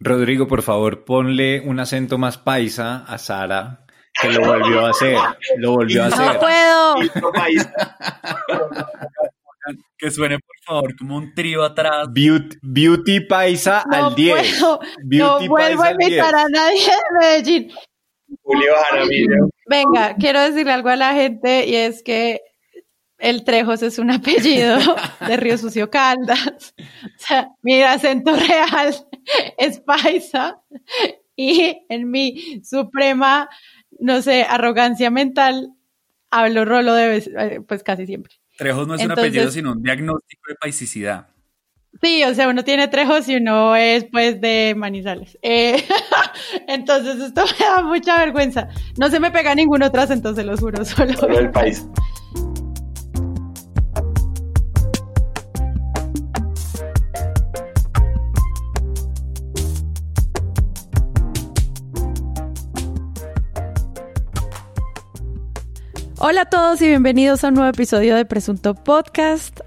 Rodrigo, por favor, ponle un acento más paisa a Sara, que lo volvió a hacer. Lo volvió a hacer. No puedo. Que suene, por favor, como un trío atrás. Beauty, paisa al 10. no vuelvo a invitar a nadie de Medellín. Julio Jaramillo. Venga, quiero decirle algo a la gente y es que el Trejos es un apellido de Río Sucio Caldas. O sea, mi acento real es paisa y en mi suprema, no sé, arrogancia mental, hablo rolo de eh, pues casi siempre. Trejos no es un apellido, sino un diagnóstico de paisicidad. Sí, o sea, uno tiene trejos y uno es pues de Manizales. Eh, entonces esto me da mucha vergüenza. No se me pega ningún otro acento, se lo juro, solo, solo el país. Hola a todos y bienvenidos a un nuevo episodio de Presunto Podcast.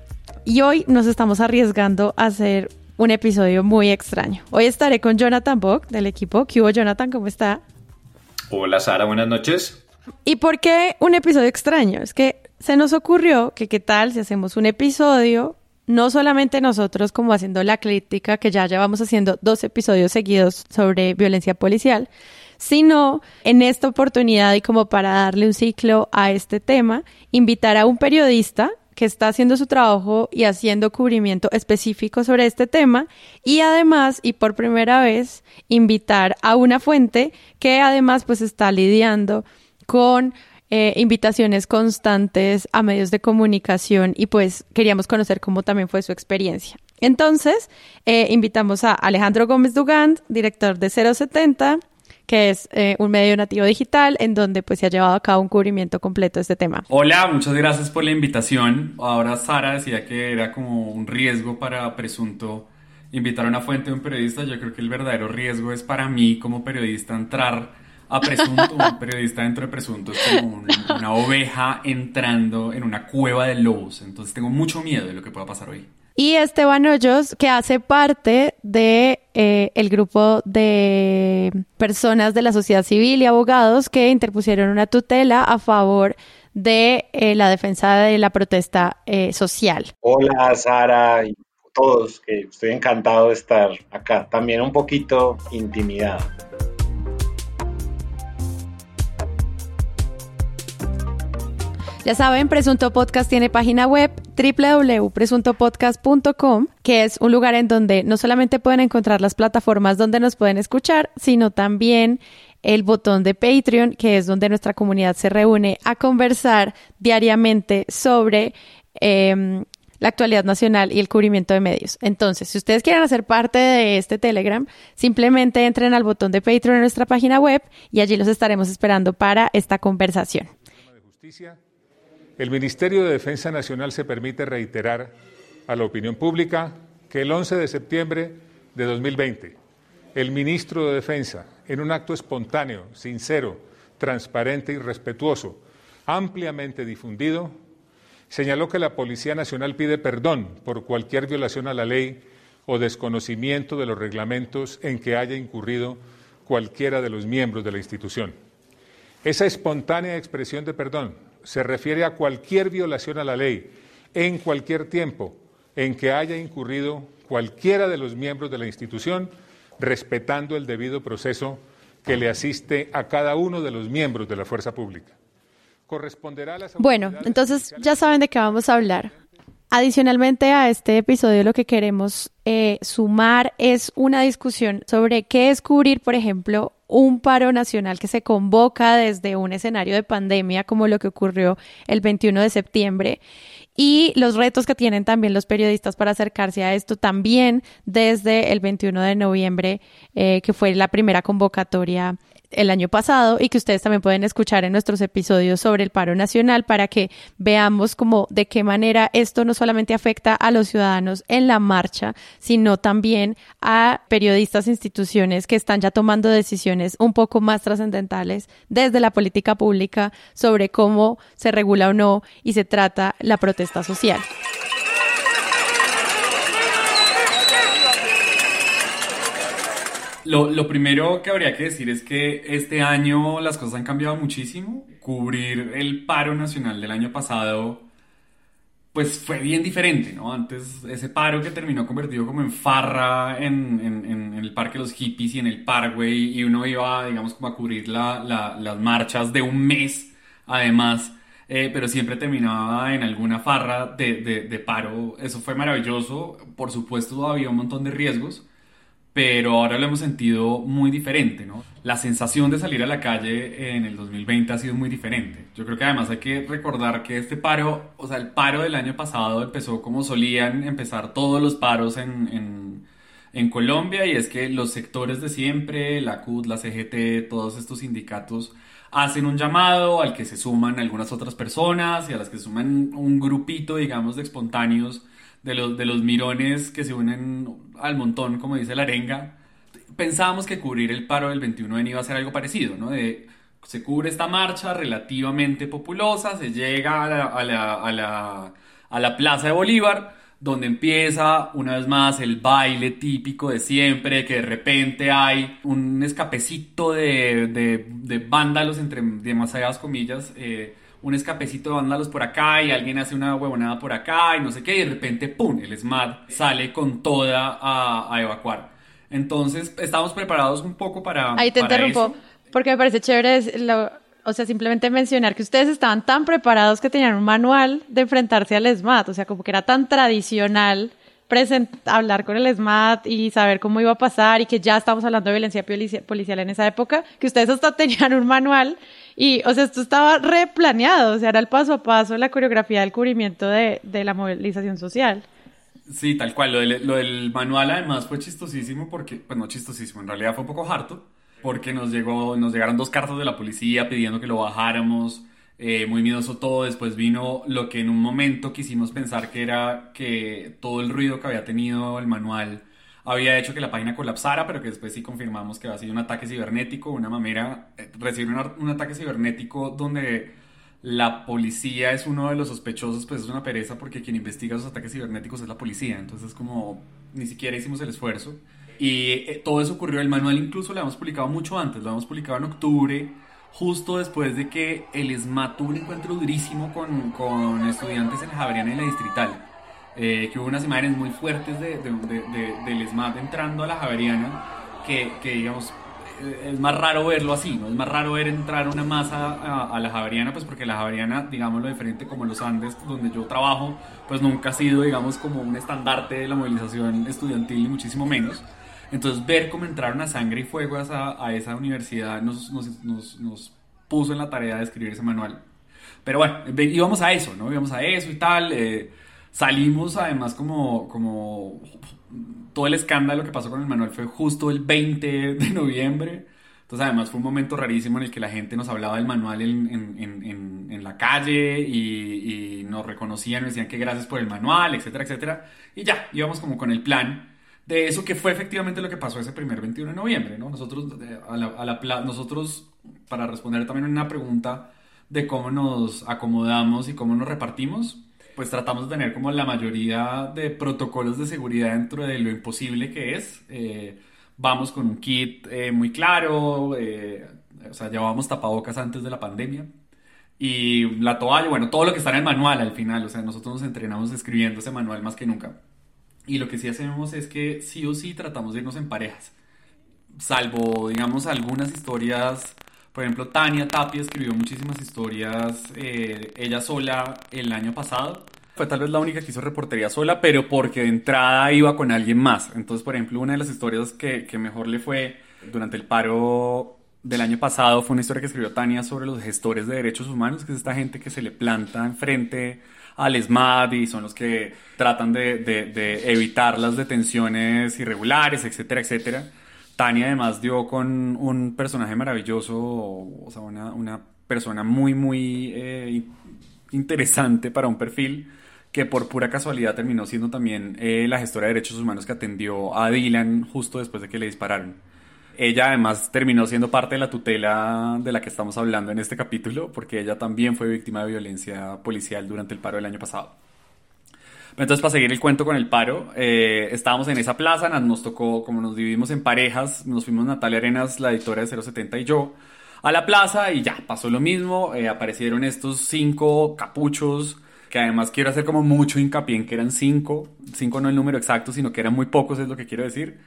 Y hoy nos estamos arriesgando a hacer un episodio muy extraño. Hoy estaré con Jonathan Bock del equipo. ¿Qué hubo, Jonathan? ¿Cómo está? Hola, Sara. Buenas noches. ¿Y por qué un episodio extraño? Es que se nos ocurrió que qué tal si hacemos un episodio, no solamente nosotros como haciendo la crítica, que ya llevamos haciendo dos episodios seguidos sobre violencia policial, sino en esta oportunidad y como para darle un ciclo a este tema, invitar a un periodista que está haciendo su trabajo y haciendo cubrimiento específico sobre este tema y además y por primera vez invitar a una fuente que además pues está lidiando con eh, invitaciones constantes a medios de comunicación y pues queríamos conocer cómo también fue su experiencia. Entonces, eh, invitamos a Alejandro Gómez Dugand, director de 070, que es eh, un medio nativo digital en donde pues se ha llevado a cabo un cubrimiento completo de este tema. Hola, muchas gracias por la invitación. Ahora Sara decía que era como un riesgo para presunto invitar a una fuente de un periodista. Yo creo que el verdadero riesgo es para mí como periodista entrar a presunto. un periodista dentro de presunto es como una oveja entrando en una cueva de lobos. Entonces tengo mucho miedo de lo que pueda pasar hoy y Esteban Hoyos, que hace parte de eh, el grupo de personas de la sociedad civil y abogados que interpusieron una tutela a favor de eh, la defensa de la protesta eh, social. Hola Sara y todos, estoy encantado de estar acá, también un poquito intimidado. Ya saben, Presunto Podcast tiene página web www.presuntopodcast.com, que es un lugar en donde no solamente pueden encontrar las plataformas donde nos pueden escuchar, sino también el botón de Patreon, que es donde nuestra comunidad se reúne a conversar diariamente sobre em, la actualidad nacional y el cubrimiento de medios. Entonces, si ustedes quieren hacer parte de este Telegram, simplemente entren al botón de Patreon en nuestra página web y allí los estaremos esperando para esta conversación. El Ministerio de Defensa Nacional se permite reiterar a la opinión pública que el 11 de septiembre de 2020, el ministro de Defensa, en un acto espontáneo, sincero, transparente y respetuoso, ampliamente difundido, señaló que la Policía Nacional pide perdón por cualquier violación a la ley o desconocimiento de los reglamentos en que haya incurrido cualquiera de los miembros de la institución. Esa espontánea expresión de perdón se refiere a cualquier violación a la ley en cualquier tiempo en que haya incurrido cualquiera de los miembros de la institución, respetando el debido proceso que le asiste a cada uno de los miembros de la fuerza pública. Corresponderá a las Bueno, entonces ya saben de qué vamos a hablar. Adicionalmente a este episodio lo que queremos eh, sumar es una discusión sobre qué es cubrir, por ejemplo, un paro nacional que se convoca desde un escenario de pandemia como lo que ocurrió el 21 de septiembre y los retos que tienen también los periodistas para acercarse a esto también desde el 21 de noviembre, eh, que fue la primera convocatoria el año pasado y que ustedes también pueden escuchar en nuestros episodios sobre el paro nacional para que veamos cómo de qué manera esto no solamente afecta a los ciudadanos en la marcha, sino también a periodistas instituciones que están ya tomando decisiones un poco más trascendentales desde la política pública sobre cómo se regula o no y se trata la protesta social. Lo, lo, primero que habría que decir es que este año las cosas han cambiado muchísimo. Cubrir el paro nacional del año pasado pues fue bien diferente, ¿no? Antes ese paro que terminó convertido como en farra en, en, el Parque de los Hippies y en el Parkway y uno iba, digamos, como a cubrir la, las marchas de un mes, además, eh, pero siempre terminaba en alguna farra de, de, de paro. Eso fue maravilloso, por supuesto había un montón de riesgos, pero ahora lo hemos sentido muy diferente, ¿no? La sensación de salir a la calle en el 2020 ha sido muy diferente. Yo creo que además hay que recordar que este paro, o sea, el paro del año pasado empezó como solían empezar todos los paros en, en, en Colombia y es que los sectores de siempre, la CUT, la CGT, todos estos sindicatos hacen un llamado al que se suman algunas otras personas y a las que se suman un grupito, digamos, de espontáneos de los, de los mirones que se unen al montón, como dice la arenga, pensábamos que cubrir el paro del 21 de iba a ser algo parecido, ¿no? De, se cubre esta marcha relativamente populosa, se llega a la, a la, a la, a la Plaza de Bolívar, donde empieza una vez más el baile típico de siempre, que de repente hay un escapecito de, de, de vándalos, entre demasiadas comillas, eh, un escapecito de vándalos por acá y alguien hace una huevonada por acá y no sé qué, y de repente, ¡pum!, el SMAT sale con toda a, a evacuar. Entonces, estamos preparados un poco para... Ahí te interrumpo, porque me parece chévere, o sea, simplemente mencionar que ustedes estaban tan preparados que tenían un manual de enfrentarse al SMAT, o sea, como que era tan tradicional hablar con el SMAT y saber cómo iba a pasar y que ya estamos hablando de violencia policial en esa época, que ustedes hasta tenían un manual y, o sea, esto estaba replaneado, o sea, era el paso a paso la coreografía del cubrimiento de, de la movilización social. Sí, tal cual. Lo del, manual además fue chistosísimo porque, pues no chistosísimo, en realidad fue un poco harto porque nos, llegó, nos llegaron dos cartas de la policía pidiendo que lo bajáramos eh, muy miedoso todo. Después vino lo que en un momento quisimos pensar que era que todo el ruido que había tenido el manual había hecho que la página colapsara, pero que después sí confirmamos que había sido un ataque cibernético, una mamera eh, recibió un, ataque cibernético donde la policía es uno de los sospechosos, pues es una pereza porque quien investiga esos ataques cibernéticos es la policía, entonces como ni siquiera hicimos el esfuerzo. Y eh, todo eso ocurrió, el manual incluso lo hemos publicado mucho antes, lo hemos publicado en octubre, justo después de que el SMAT tuvo un encuentro durísimo con, con estudiantes en Javeriana y la Distrital. Eh, que hubo unas imágenes muy fuertes de, de, de, del SMAT entrando a la Javeriana, que, que, digamos eh, es más raro verlo así, ¿no? Es más raro ver entrar una masa a, a, la Javeriana, pues porque la Javeriana, digamos lo diferente como los Andes, donde yo trabajo, pues nunca ha sido, digamos, como un estandarte de la movilización estudiantil, ni muchísimo menos. Entonces, ver cómo entraron a sangre y fuego a esa, a esa universidad nos, nos, nos, nos, puso en la tarea de escribir ese manual. Pero bueno, íbamos a eso, ¿no? Íbamos a eso y tal. Eh, salimos además como, como todo el escándalo que pasó con el manual fue justo el 20 de noviembre. Entonces además fue un momento rarísimo en el que la gente nos hablaba del manual en, en, en, en la calle y, y, nos reconocían, nos decían que gracias por el manual, etcétera, etcétera. Y ya, íbamos como con el plan de eso que fue efectivamente lo que pasó ese primer 21 de noviembre, ¿no? Nosotros, a la, a la, nosotros para responder también una pregunta de cómo nos acomodamos y cómo nos repartimos, pues tratamos de tener como la mayoría de protocolos de seguridad dentro de lo imposible que es. Eh, vamos con un kit eh, muy claro, eh, o sea, llevábamos tapabocas antes de la pandemia. Y la toalla, bueno, todo lo que está en el manual al final, o sea, nosotros nos entrenamos escribiendo ese manual más que nunca. Y lo que sí hacemos es que sí o sí tratamos de irnos en parejas. Salvo, digamos, algunas historias. Por ejemplo, Tania Tapia escribió muchísimas historias eh, ella sola el año pasado. Fue tal vez la única que hizo reportería sola, pero porque de entrada iba con alguien más. Entonces, por ejemplo, una de las historias que, que mejor le fue durante el paro del año pasado fue una historia que escribió Tania sobre los gestores de derechos humanos, que es esta gente que se le planta enfrente al ESMAD y son los que tratan de, de, evitar las detenciones irregulares, etcétera, etcétera. Tania además dio con un personaje maravilloso, o sea, una, una persona muy, muy eh, interesante para un perfil que por pura casualidad terminó siendo también eh, la gestora de derechos humanos que atendió a Dylan justo después de que le dispararon. Ella además terminó siendo parte de la tutela de la que estamos hablando en este capítulo, porque ella también fue víctima de violencia policial durante el paro del año pasado. Entonces, para seguir el cuento con el paro, eh, estábamos en esa plaza, nos tocó, como nos dividimos en parejas, nos fuimos Natalia Arenas, la editora de 070 y yo, a la plaza y ya, pasó lo mismo, eh, aparecieron estos cinco capuchos, que además quiero hacer como mucho hincapié en que eran cinco, cinco no el número exacto, sino que eran muy pocos, es lo que quiero decir,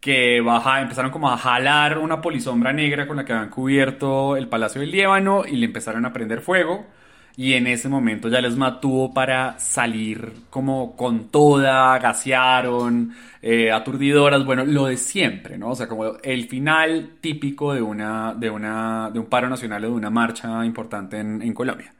que baja, empezaron como a jalar una polisombra negra con la que habían cubierto el Palacio del Líbano y le empezaron a prender fuego y en ese momento ya les mató para salir como con toda, gasearon, eh, aturdidoras, bueno, lo de siempre, ¿no? O sea, como el final típico de, una, de, una, de un paro nacional o de una marcha importante en Colombia,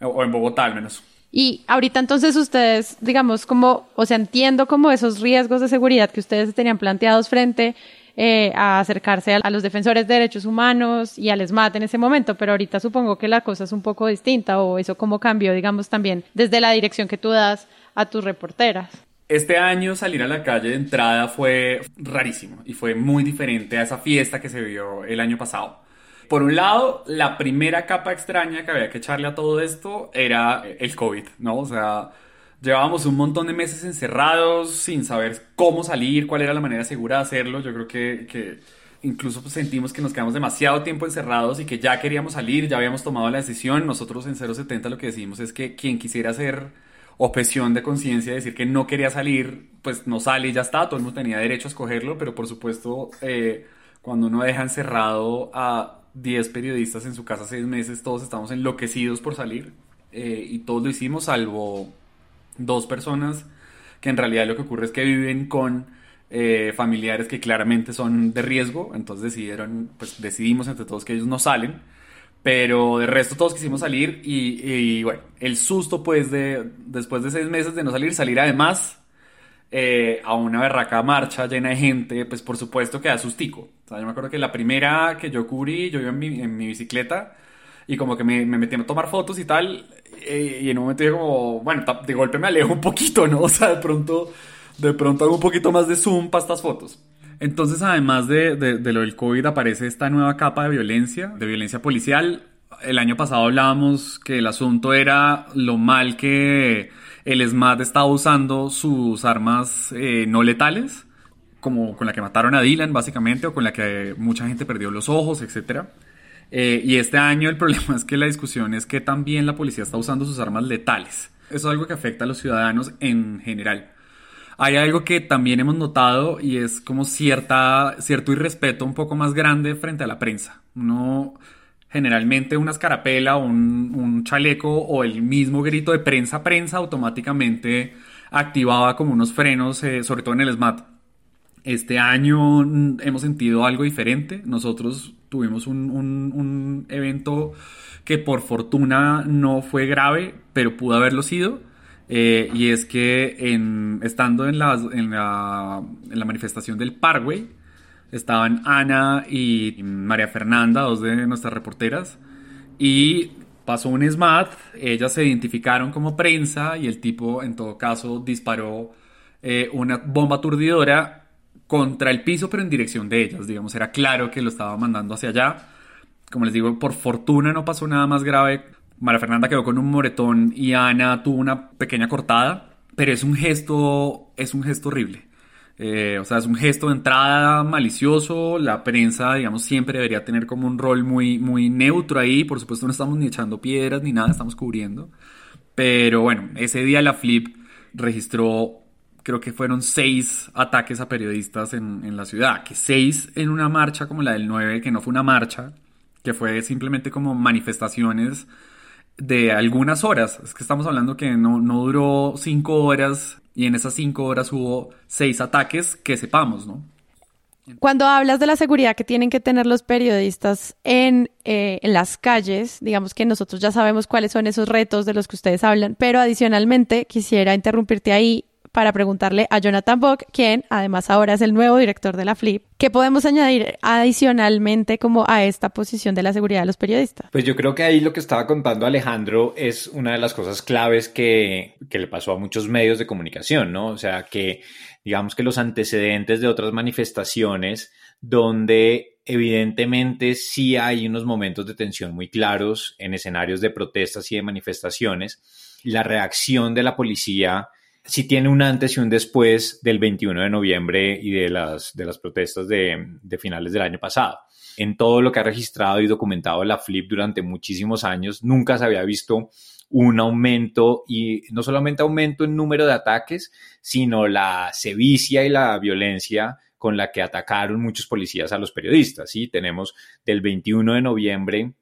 o en Bogotá al menos. Y ahorita entonces ustedes, digamos, como, o sea, entiendo como esos riesgos de seguridad que ustedes tenían planteados frente eh, a acercarse a, los defensores de derechos humanos y al ESMAD en ese momento, pero ahorita supongo que la cosa es un poco distinta o eso como cambió, digamos, también desde la dirección que tú das a tus reporteras. Este año salir a la calle de entrada fue rarísimo y fue muy diferente a esa fiesta que se vio el año pasado. Por un lado, la primera capa extraña que había que echarle a todo esto era el COVID, ¿no? O sea, Llevábamos un montón de meses encerrados sin saber cómo salir, cuál era la manera segura de hacerlo. Yo creo que, que incluso pues, sentimos que nos quedamos demasiado tiempo encerrados y que ya queríamos salir, ya habíamos tomado la decisión. Nosotros en 070 lo que decimos es que quien quisiera hacer objeción de conciencia, decir que no quería salir, pues no sale y ya está, todo el mundo tenía derecho a escogerlo, pero por supuesto, eh, cuando uno deja encerrado a 10 periodistas en su casa seis meses, todos estamos enloquecidos por salir eh, y todos lo hicimos, salvo dos personas que en realidad lo que ocurre es que viven con eh, familiares que claramente son de riesgo, entonces decidieron, pues decidimos entre todos que ellos no salen, pero de resto todos quisimos salir y, bueno, el susto pues de después de seis meses de no salir, salir además eh, a una berraca marcha llena de gente, pues por supuesto que da. O sea, yo me acuerdo que la primera que yo cubrí, yo iba en mi, en mi bicicleta y como que me, me metí a tomar fotos y tal, y en un momento dije como, bueno, de golpe me alejo un poquito, ¿no? O sea, de pronto, de pronto hago un poquito más de zoom para estas fotos. Entonces, además de, de, lo del COVID, aparece esta nueva capa de violencia, de violencia policial. El año pasado hablábamos que el asunto era lo mal que el SMAT estaba usando sus armas eh, no letales, como con la que mataron a Dylan, básicamente, o con la que mucha gente perdió los ojos, etcétera. Eh, y este año el problema es que la discusión es que también la policía está usando sus armas letales. Eso es algo que afecta a los ciudadanos en general. Hay algo que también hemos notado y es como cierta, cierto irrespeto un poco más grande frente a la prensa. Uno generalmente una escarapela o un, chaleco o el mismo grito de prensa prensa automáticamente activaba como unos frenos, eh, sobre todo en el SMAT. Este año hemos sentido algo diferente. Nosotros tuvimos un, evento que por fortuna no fue grave, pero pudo haberlo sido. Eh, y es que en, estando en la, en, la, en la manifestación del Parkway, estaban Ana y María Fernanda, dos de nuestras reporteras, y pasó un SMAT, ellas se identificaron como prensa y el tipo en todo caso disparó eh, una bomba aturdidora contra el piso, pero en dirección de ellas. Digamos, era claro que lo estaba mandando hacia allá. Como les digo, por fortuna no pasó nada más grave. María Fernanda quedó con un moretón y Ana tuvo una pequeña cortada, pero es un gesto, es un gesto horrible. Eh, o sea, es un gesto de entrada malicioso. La prensa, digamos, siempre debería tener como un rol muy, muy neutro ahí. Por supuesto, no estamos ni echando piedras ni nada, estamos cubriendo. Pero bueno, ese día la Flip registró creo que fueron seis ataques a periodistas en, la ciudad, que seis en una marcha como la del 9, que no fue una marcha, que fue simplemente como manifestaciones de algunas horas. Es que estamos hablando que no, no duró cinco horas y en esas cinco horas hubo seis ataques que sepamos, ¿no? Cuando hablas de la seguridad que tienen que tener los periodistas en, eh, en, las calles, digamos que nosotros ya sabemos cuáles son esos retos de los que ustedes hablan, pero adicionalmente quisiera interrumpirte ahí para preguntarle a Jonathan Bock, quien además ahora es el nuevo director de la FLIP, ¿qué podemos añadir adicionalmente como a esta posición de la seguridad de los periodistas? Pues yo creo que ahí lo que estaba contando Alejandro es una de las cosas claves que, que le pasó a muchos medios de comunicación, ¿no? O sea, que digamos que los antecedentes de otras manifestaciones donde evidentemente sí hay unos momentos de tensión muy claros en escenarios de protestas y de manifestaciones, la reacción de la policía sí tiene un antes y un después del 21 de noviembre y de las, de las protestas de, de finales del año pasado en todo lo que ha registrado y documentado la Flip durante muchísimos años, nunca se había visto un aumento y no solamente aumento en número de ataques, sino la sevicia y la violencia con la que atacaron muchos policías a los periodistas. ¿sí? Tenemos del 21 de noviembre,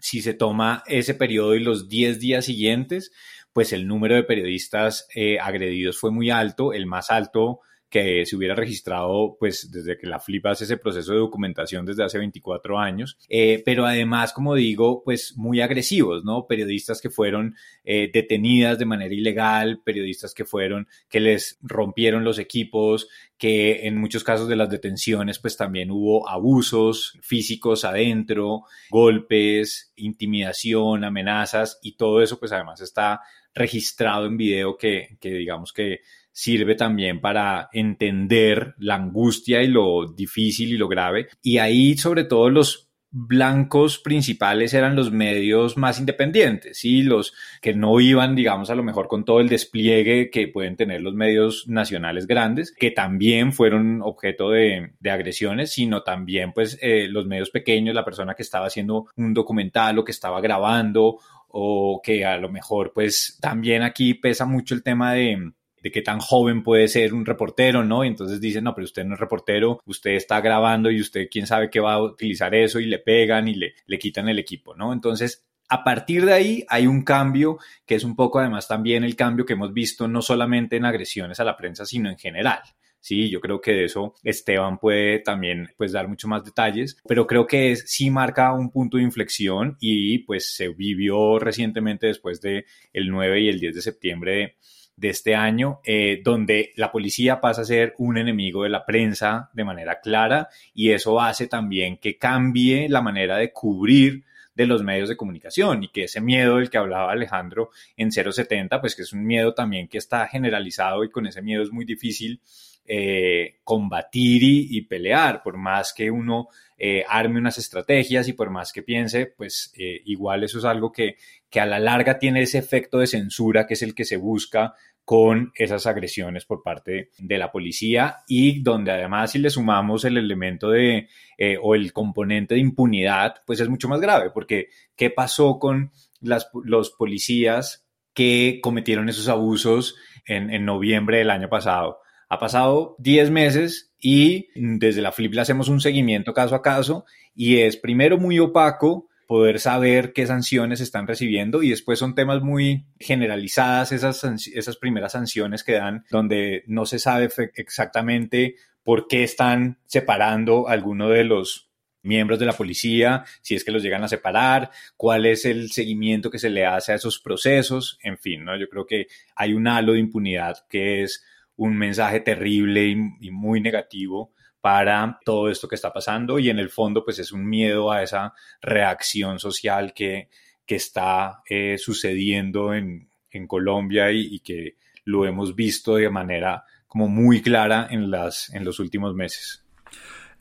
si se toma ese periodo y los 10 días siguientes, pues el número de periodistas eh, agredidos fue muy alto, el más alto que se hubiera registrado pues desde que la Flip hace ese proceso de documentación desde hace 24 años, eh, pero además, como digo, pues muy agresivos, ¿no? Periodistas que fueron eh, detenidas de manera ilegal, periodistas que fueron, que les rompieron los equipos, que en muchos casos de las detenciones pues también hubo abusos físicos adentro, golpes, intimidación, amenazas y todo eso pues además está registrado en video que, que digamos que sirve también para entender la angustia y lo difícil y lo grave. Y ahí sobre todo los blancos principales eran los medios más independientes, y los que no iban, digamos, a lo mejor con todo el despliegue que pueden tener los medios nacionales grandes, que también fueron objeto de, agresiones, sino también pues eh, los medios pequeños, la persona que estaba haciendo un documental o que estaba grabando o que a lo mejor pues también aquí pesa mucho el tema de de qué tan joven puede ser un reportero, ¿no? Y entonces dicen, no, pero usted no es reportero, usted está grabando y usted quién sabe qué va a utilizar eso y le pegan y le, le quitan el equipo, ¿no? Entonces, a partir de ahí hay un cambio que es un poco además también el cambio que hemos visto no solamente en agresiones a la prensa, sino en general. Sí, yo creo que de eso Esteban puede también pues dar mucho más detalles, pero creo que sí marca un punto de inflexión y pues se vivió recientemente después de el 9 y el 10 de septiembre de este año, eh, donde la policía pasa a ser un enemigo de la prensa de manera clara y eso hace también que cambie la manera de cubrir de los medios de comunicación y que ese miedo del que hablaba Alejandro en 070, pues que es un miedo también que está generalizado y con ese miedo es muy difícil eh, combatir y, pelear, por más que uno eh, arme unas estrategias y por más que piense, pues igual eso es algo que, que a la larga tiene ese efecto de censura que es el que se busca con esas agresiones por parte de la policía y donde además si le sumamos el elemento de eh, o el componente de impunidad, pues es mucho más grave, porque ¿qué pasó con las, los policías que cometieron esos abusos en noviembre del año pasado? Ha pasado 10 meses y desde la Flip le hacemos un seguimiento caso a caso y es primero muy opaco poder saber qué sanciones están recibiendo y después son temas muy generalizadas esas, esas primeras sanciones que dan donde no se sabe exactamente por qué están separando a alguno de los miembros de la policía, si es que los llegan a separar, cuál es el seguimiento que se le hace a esos procesos, en fin, ¿no? Yo creo que hay un halo de impunidad que es un mensaje terrible y muy negativo para todo esto que está pasando y en el fondo pues es un miedo a esa reacción social que, que está eh, sucediendo en, en Colombia y, que lo hemos visto de manera como muy clara en, las, en los últimos meses.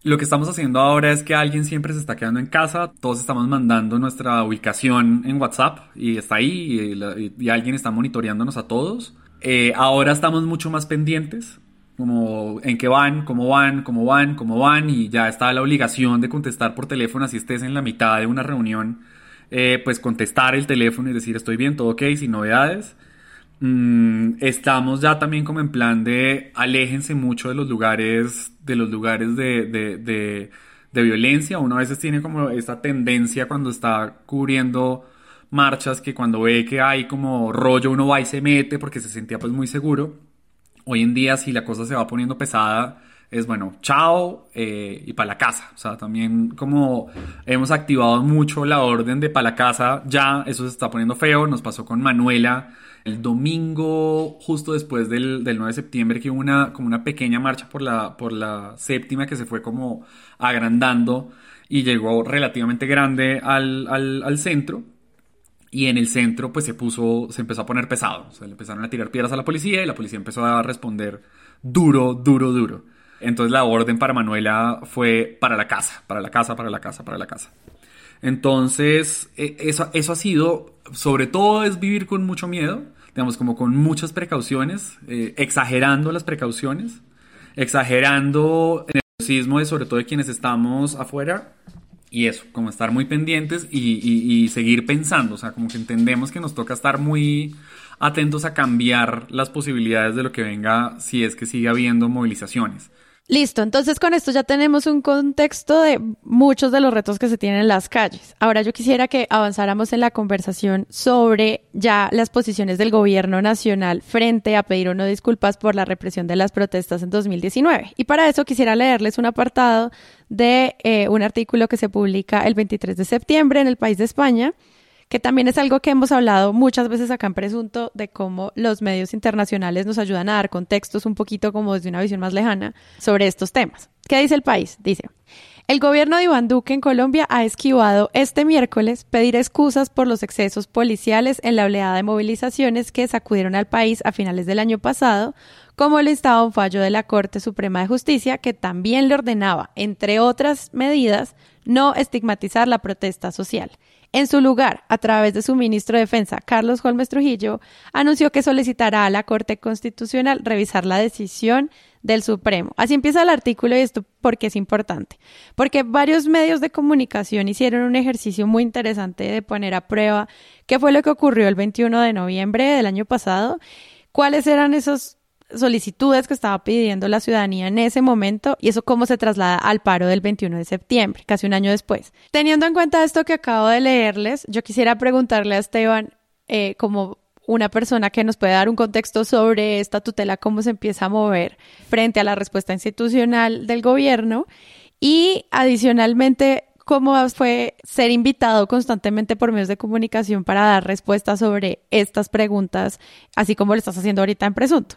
Lo que estamos haciendo ahora es que alguien siempre se está quedando en casa, todos estamos mandando nuestra ubicación en WhatsApp y está ahí y alguien está monitoreándonos a todos. Eh, ahora estamos mucho más pendientes como en qué van, cómo van, cómo van, cómo van, y ya está la obligación de contestar por teléfono, así estés en la mitad de una reunión, eh, pues contestar el teléfono y decir estoy bien, todo ok, sin novedades. Mm, estamos ya también como en plan de aléjense mucho de los lugares, de los lugares de, de, de, de violencia. Uno a veces tiene como esta tendencia cuando está cubriendo marchas que cuando ve que hay como rollo uno va y se mete porque se sentía pues muy seguro Hoy en día, si la cosa se va poniendo pesada, es bueno, chao eh, y para la casa. O sea, también como hemos activado mucho la orden de para la casa, ya eso se está poniendo feo. Nos pasó con Manuela el domingo, justo después del, del 9 de septiembre, que hubo una, como una pequeña marcha por la, por la séptima que se fue como agrandando y llegó relativamente grande al, al, al centro y en el centro pues se puso, se empezó a poner pesado, o sea, le empezaron a tirar piedras a la policía y la policía empezó a responder duro, duro, duro. Entonces la orden para Manuela fue para la casa, para la casa, para la casa, para la casa. Entonces, e, eso, eso ha sido, sobre todo es vivir con mucho miedo. digamos, como con muchas precauciones, eh, exagerando las precauciones, exagerando el nerviosismo de sobre todo de quienes estamos afuera y eso, como estar muy pendientes y, y, seguir pensando, o sea, como que entendemos que nos toca estar muy atentos a cambiar las posibilidades de lo que venga si es que sigue habiendo movilizaciones. Listo, entonces con esto ya tenemos un contexto de muchos de los retos que se tienen en las calles. Ahora yo quisiera que avanzáramos en la conversación sobre ya las posiciones del gobierno nacional frente a pedir o no disculpas por la represión de las protestas en 2019. Y para eso quisiera leerles un apartado de eh, un artículo que se publica el 23 de septiembre en el País de España que también es algo que hemos hablado muchas veces acá en Presunto de cómo los medios internacionales nos ayudan a dar contextos un poquito como desde una visión más lejana sobre estos temas. ¿Qué dice el país? Dice, el gobierno de Iván Duque en Colombia ha esquivado este miércoles pedir excusas por los excesos policiales en la oleada de movilizaciones que sacudieron al país a finales del año pasado, como lo estaba un fallo de la Corte Suprema de Justicia que también le ordenaba, entre otras medidas, no estigmatizar la protesta social. En su lugar, a través de su ministro de Defensa, Carlos Holmes Trujillo, anunció que solicitará a la Corte Constitucional revisar la decisión del Supremo. Así empieza el artículo y esto porque es importante. Porque varios medios de comunicación hicieron un ejercicio muy interesante de poner a prueba qué fue lo que ocurrió el 21 de noviembre del año pasado, cuáles eran esos solicitudes que estaba pidiendo la ciudadanía en ese momento y eso cómo se traslada al paro del 21 de septiembre, casi un año después. Teniendo en cuenta esto que acabo de leerles, yo quisiera preguntarle a Esteban, eh, como una persona que nos puede dar un contexto sobre esta tutela, cómo se empieza a mover frente a la respuesta institucional del gobierno y adicionalmente cómo fue ser invitado constantemente por medios de comunicación para dar respuestas sobre estas preguntas, así como lo estás haciendo ahorita en Presunto.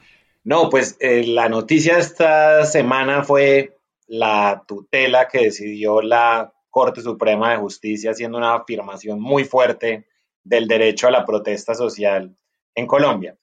No, pues eh, la noticia esta semana fue la tutela que decidió la Corte Suprema de Justicia haciendo una afirmación muy fuerte del derecho a la protesta social en Colombia.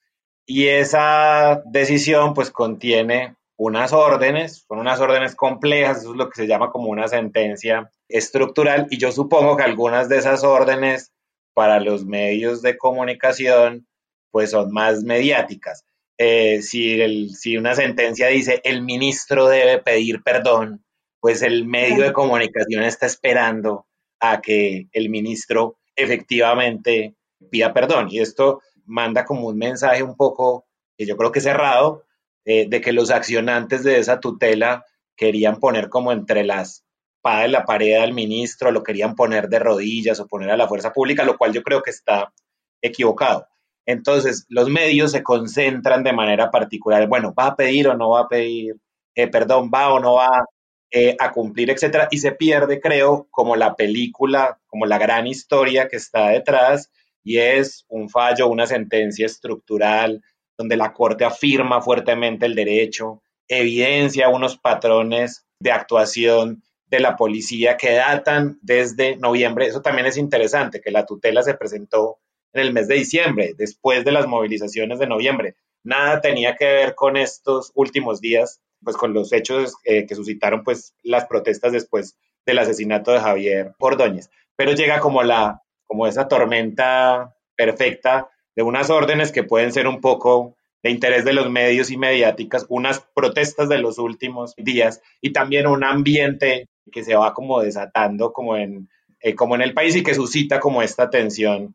Y esa decisión pues contiene unas órdenes, son unas órdenes complejas, eso es lo que se llama como una sentencia estructural y yo supongo que algunas de esas órdenes para los medios de comunicación pues son más mediáticas. Eh, si, el, si una sentencia dice el ministro debe pedir perdón, pues el medio de comunicación está esperando a que el ministro efectivamente pida perdón. Y esto manda como un mensaje un poco, que yo creo que cerrado, eh, de que los accionantes de esa tutela querían poner como entre las espada de la pared al ministro, lo querían poner de rodillas o poner a la fuerza pública, lo cual yo creo que está equivocado. Entonces, los medios se concentran de manera particular, bueno, va a pedir o no va a pedir, eh, perdón, va o no va eh, a cumplir, etcétera, y se pierde, creo, como la película, como la gran historia que está detrás, y es un fallo, una sentencia estructural, donde la Corte afirma fuertemente el derecho, evidencia unos patrones de actuación de la policía que datan desde noviembre. Eso también es interesante, que la tutela se presentó en el mes de diciembre, después de las movilizaciones de noviembre. Nada tenía que ver con estos últimos días, pues con los hechos eh, que suscitaron pues las protestas después del asesinato de Javier Ordóñez. Pero llega como la, como esa tormenta perfecta de unas órdenes que pueden ser un poco de interés de los medios y mediáticas, unas protestas de los últimos días y también un ambiente que se va como desatando como en, eh, como en el país y que suscita como esta tensión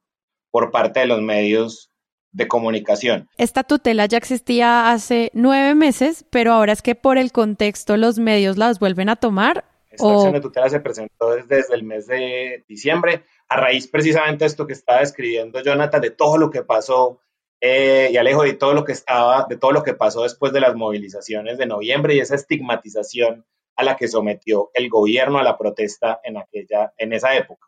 por parte de los medios de comunicación. Esta tutela ya existía hace nueve meses, pero ahora es que por el contexto los medios las vuelven a tomar. Esta acción de tutela se presentó desde, el mes de diciembre, a raíz precisamente de esto que estaba describiendo Jonathan, de todo lo que pasó eh, y Alejo, de todo lo que estaba, de todo lo que pasó después de las movilizaciones de noviembre y esa estigmatización a la que sometió el gobierno a la protesta en aquella, en esa época.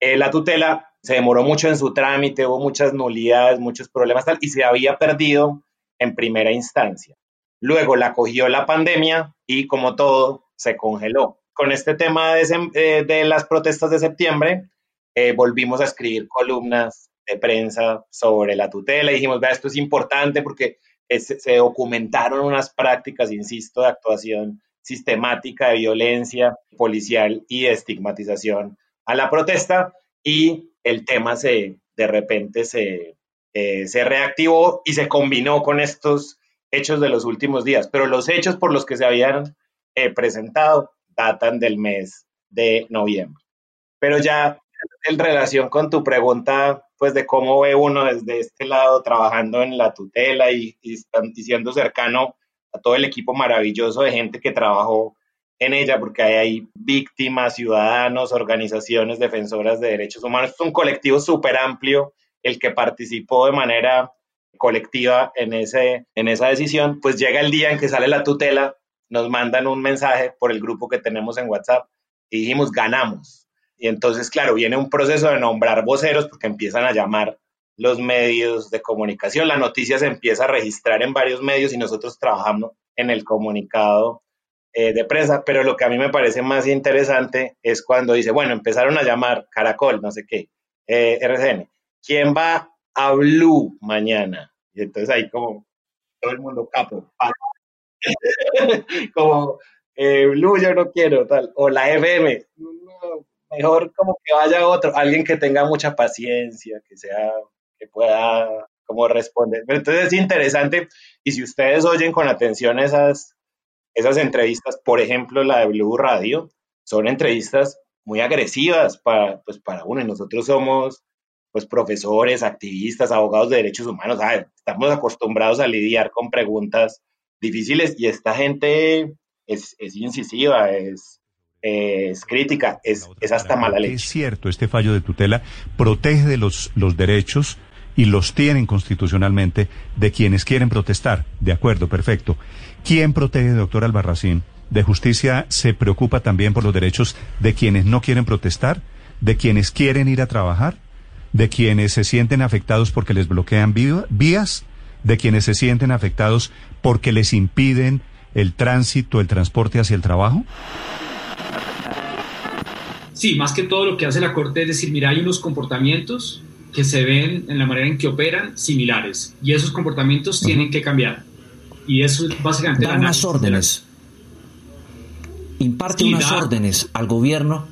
Eh, la tutela se demoró mucho en su trámite, hubo muchas nulidades, muchos problemas tal, y se había perdido en primera instancia. Luego la cogió la pandemia y como todo, se congeló. Con este tema de, eh, las protestas de septiembre, eh, volvimos a escribir columnas de prensa sobre la tutela y dijimos, vea, esto es importante porque se documentaron unas prácticas, insisto, de actuación sistemática de violencia policial y estigmatización a la protesta y el tema se, de repente se, eh, se reactivó y se combinó con estos hechos de los últimos días. Pero los hechos por los que se habían eh, presentado datan del mes de noviembre. Pero ya en relación con tu pregunta, pues de cómo ve uno desde este lado trabajando en la tutela y, y, siendo cercano a todo el equipo maravilloso de gente que trabajó en ella, porque hay, hay víctimas, ciudadanos, organizaciones defensoras de derechos humanos. Es un colectivo súper amplio el que participó de manera colectiva en, ese, en esa decisión, pues llega el día en que sale la tutela, nos mandan un mensaje por el grupo que tenemos en WhatsApp y dijimos, ganamos. Y entonces, claro, viene un proceso de nombrar voceros porque empiezan a llamar los medios de comunicación, la noticia se empieza a registrar en varios medios y nosotros trabajamos en el comunicado eh, de prensa, pero lo que a mí me parece más interesante es cuando dice, bueno, empezaron a llamar Caracol, no sé qué, eh, RCN, ¿quién va a Blue mañana? Y entonces ahí como todo el mundo capo, como eh, Blue yo no quiero, tal, o la FM, mejor como que vaya otro, alguien que tenga mucha paciencia, que sea, que pueda como responder. entonces es interesante y si ustedes oyen con atención esas, esas entrevistas, por ejemplo la de Blue Radio, son entrevistas muy agresivas para, pues, para uno y nosotros somos pues profesores, activistas, abogados de derechos humanos, estamos acostumbrados a lidiar con preguntas difíciles y esta gente es, es incisiva, es, es crítica, es, es hasta mala leche. Es cierto, este fallo de tutela protege los, los derechos y los tienen constitucionalmente de quienes quieren protestar. De acuerdo, perfecto. ¿Quién protege, doctor Albarracín? ¿De justicia se preocupa también por los derechos de quienes no quieren protestar? ¿De quienes quieren ir a trabajar? ¿De quienes se sienten afectados porque les bloquean vías? ¿De quienes se sienten afectados porque les impiden el tránsito, el transporte hacia el trabajo? Sí, más que todo lo que hace la Corte es decir, mira, hay unos comportamientos que se ven en la manera en que operan similares y esos comportamientos tienen que cambiar. Y eso es básicamente... Da unas órdenes. Imparte unas órdenes al gobierno.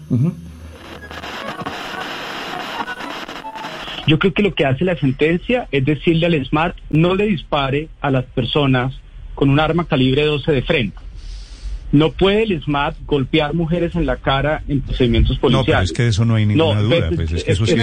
Yo creo que lo que hace la sentencia es decirle al SMART no le dispare a las personas con un arma calibre 12 de frente no puede el SMAT golpear mujeres en la cara en procedimientos policiales. No, pero es que de eso no hay ninguna duda. Pues, es que eso sí es.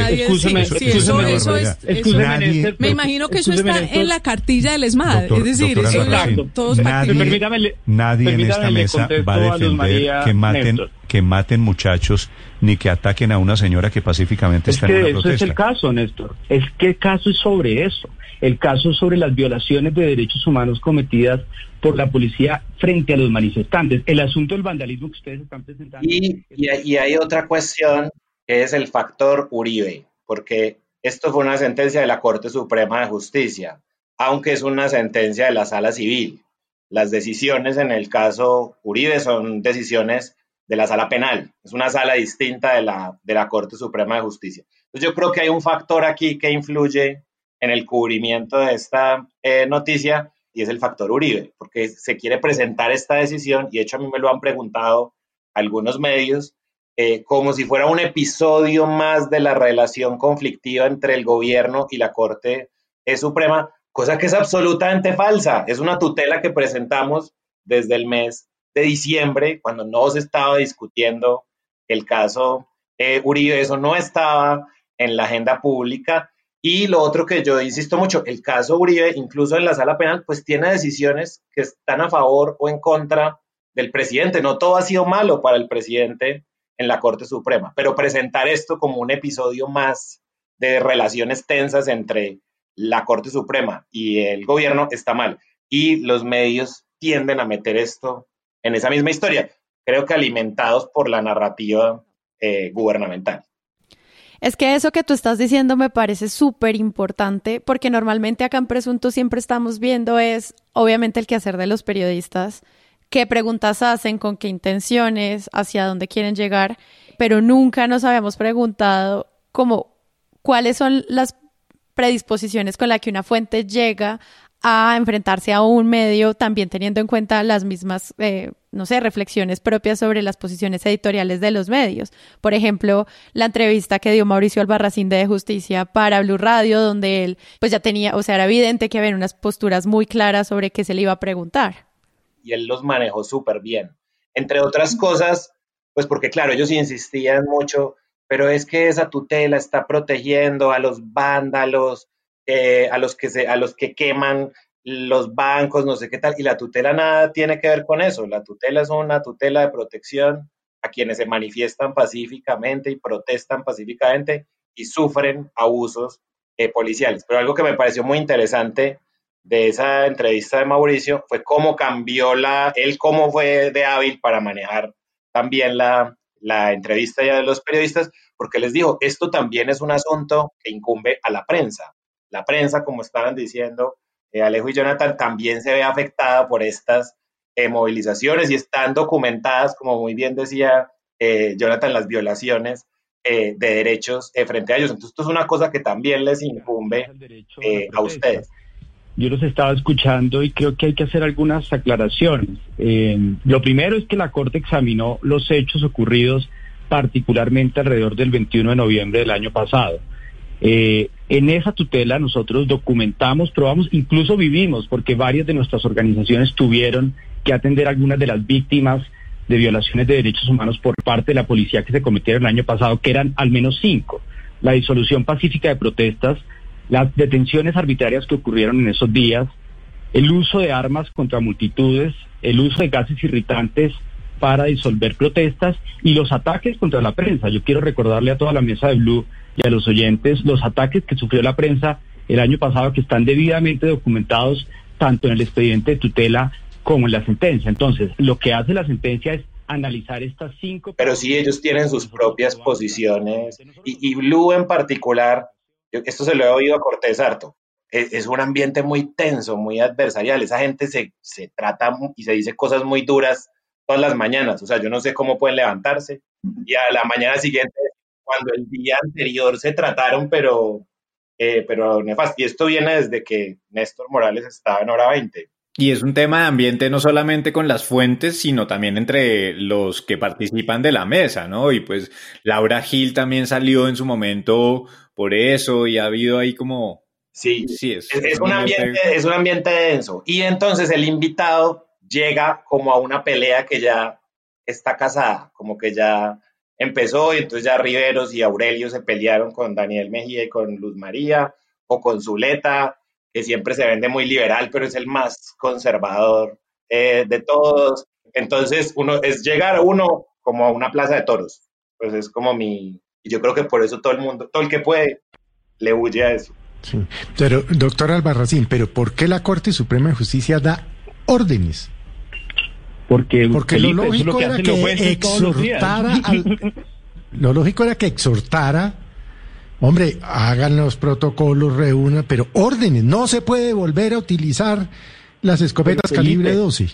me imagino que eso está en la cartilla del SMAT. es decir, eso todos nadie, nadie en esta mesa va a defender que maten, que maten muchachos ni que ataquen a una señora que pacíficamente está en una protesta. Eso es el caso, Néstor. Es que el caso es sobre eso. El caso es sobre las violaciones de derechos humanos cometidas por la policía frente a los manifestantes. El asunto del vandalismo que ustedes están presentando. Y, y, hay otra cuestión que es el factor Uribe, porque esto fue una sentencia de la Corte Suprema de Justicia, aunque es una sentencia de la Sala Civil. Las decisiones en el caso Uribe son decisiones de la Sala Penal, es una sala distinta de la, de la Corte Suprema de Justicia. Entonces yo creo que hay un factor aquí que influye en el cubrimiento de esta eh, noticia y es el factor Uribe, porque se quiere presentar esta decisión, y de hecho a mí me lo han preguntado algunos medios, eh, como si fuera un episodio más de la relación conflictiva entre el gobierno y la Corte Suprema, cosa que es absolutamente falsa. Es una tutela que presentamos desde el mes de diciembre, cuando no se estaba discutiendo el caso eh, Uribe, eso no estaba en la agenda pública y lo otro que yo insisto mucho, el caso Uribe, incluso en la sala penal, pues tiene decisiones que están a favor o en contra del presidente. No todo ha sido malo para el presidente en la Corte Suprema, pero presentar esto como un episodio más de relaciones tensas entre la Corte Suprema y el gobierno está mal. Y los medios tienden a meter esto en esa misma historia, creo que alimentados por la narrativa eh, gubernamental. Es que eso que tú estás diciendo me parece súper importante porque normalmente acá en Presunto siempre estamos viendo es obviamente el quehacer de los periodistas, qué preguntas hacen, con qué intenciones, hacia dónde quieren llegar, pero nunca nos habíamos preguntado como cuáles son las predisposiciones con las que una fuente llega a enfrentarse a un medio también teniendo en cuenta las mismas, eh, no sé, reflexiones propias sobre las posiciones editoriales de los medios. Por ejemplo, la entrevista que dio Mauricio Albarracín de Justicia para Blue Radio, donde él pues ya tenía, o sea, era evidente que había unas posturas muy claras sobre qué se le iba a preguntar. Y él los manejó súper bien. Entre otras cosas, pues porque claro, ellos insistían mucho, pero es que esa tutela está protegiendo a los vándalos, eh, a, los que se, a los que queman los bancos, no sé qué tal, y la tutela nada tiene que ver con eso. La tutela es una tutela de protección a quienes se manifiestan pacíficamente y protestan pacíficamente y sufren abusos eh, policiales. Pero algo que me pareció muy interesante de esa entrevista de Mauricio fue cómo cambió la, él cómo fue de hábil para manejar también la, la entrevista ya de los periodistas, porque les dijo, esto también es un asunto que incumbe a la prensa la prensa, como estaban diciendo eh, Alejo y Jonathan, también se ve afectada por estas eh, movilizaciones y están documentadas, como muy bien decía eh, Jonathan, las violaciones de derechos frente a ellos. Entonces, esto es una cosa que también les incumbe a ustedes. Yo los estaba escuchando y creo que hay que hacer algunas aclaraciones. lo primero es que la Corte examinó los hechos ocurridos particularmente alrededor del 21 de noviembre del año pasado. Eh, en esa tutela nosotros documentamos, probamos, incluso vivimos, porque varias de nuestras organizaciones tuvieron que atender a algunas de las víctimas de violaciones de derechos humanos por parte de la policía que se cometieron el año pasado, que eran al menos cinco. La disolución pacífica de protestas, las detenciones arbitrarias que ocurrieron en esos días, el uso de armas contra multitudes, el uso de gases irritantes para disolver protestas y los ataques contra la prensa. Yo quiero recordarle a toda la mesa de Blue y a los oyentes los ataques que sufrió la prensa el año pasado que están debidamente documentados tanto en el expediente de tutela como en la sentencia. Entonces, lo que hace la sentencia es analizar estas cinco... Pero sí, ellos tienen sus propias posiciones y, y Blue en particular, esto se lo he oído a Cortés harto, es, es, un ambiente muy tenso, muy adversarial, esa gente se, se trata y se dice cosas muy duras todas las mañanas, o sea, yo no sé cómo pueden levantarse y a la mañana siguiente cuando el día anterior se trataron, pero, eh, pero nefasto. Y esto viene desde que Néstor Morales estaba en hora 20. Y es un tema de ambiente no solamente con las fuentes, sino también entre los que participan de la mesa, ¿no? Y pues Laura Gil también salió en su momento por eso y ha habido ahí como... Sí, sí es, es, un ambiente, es un ambiente denso. Y entonces el invitado llega como a una pelea que ya está casada, como que ya empezó y entonces ya Riveros y Aurelio se pelearon con Daniel Mejía y con Luz María o con Zuleta, que siempre se vende muy liberal, pero es el más conservador eh, de todos. Entonces, uno es llegar uno como a una plaza de toros. Pues es como mi. Y yo creo que por eso todo el mundo, todo el que puede, le huye a eso. Sí. Pero, doctor Albarracín, ¿pero por qué la Corte Suprema de Justicia da órdenes? Porque, lo lógico era que exhortara lo lógico era que exhortara, hombre, hagan los protocolos, reúnan, pero órdenes, no se puede volver a utilizar las escopetas calibre 12.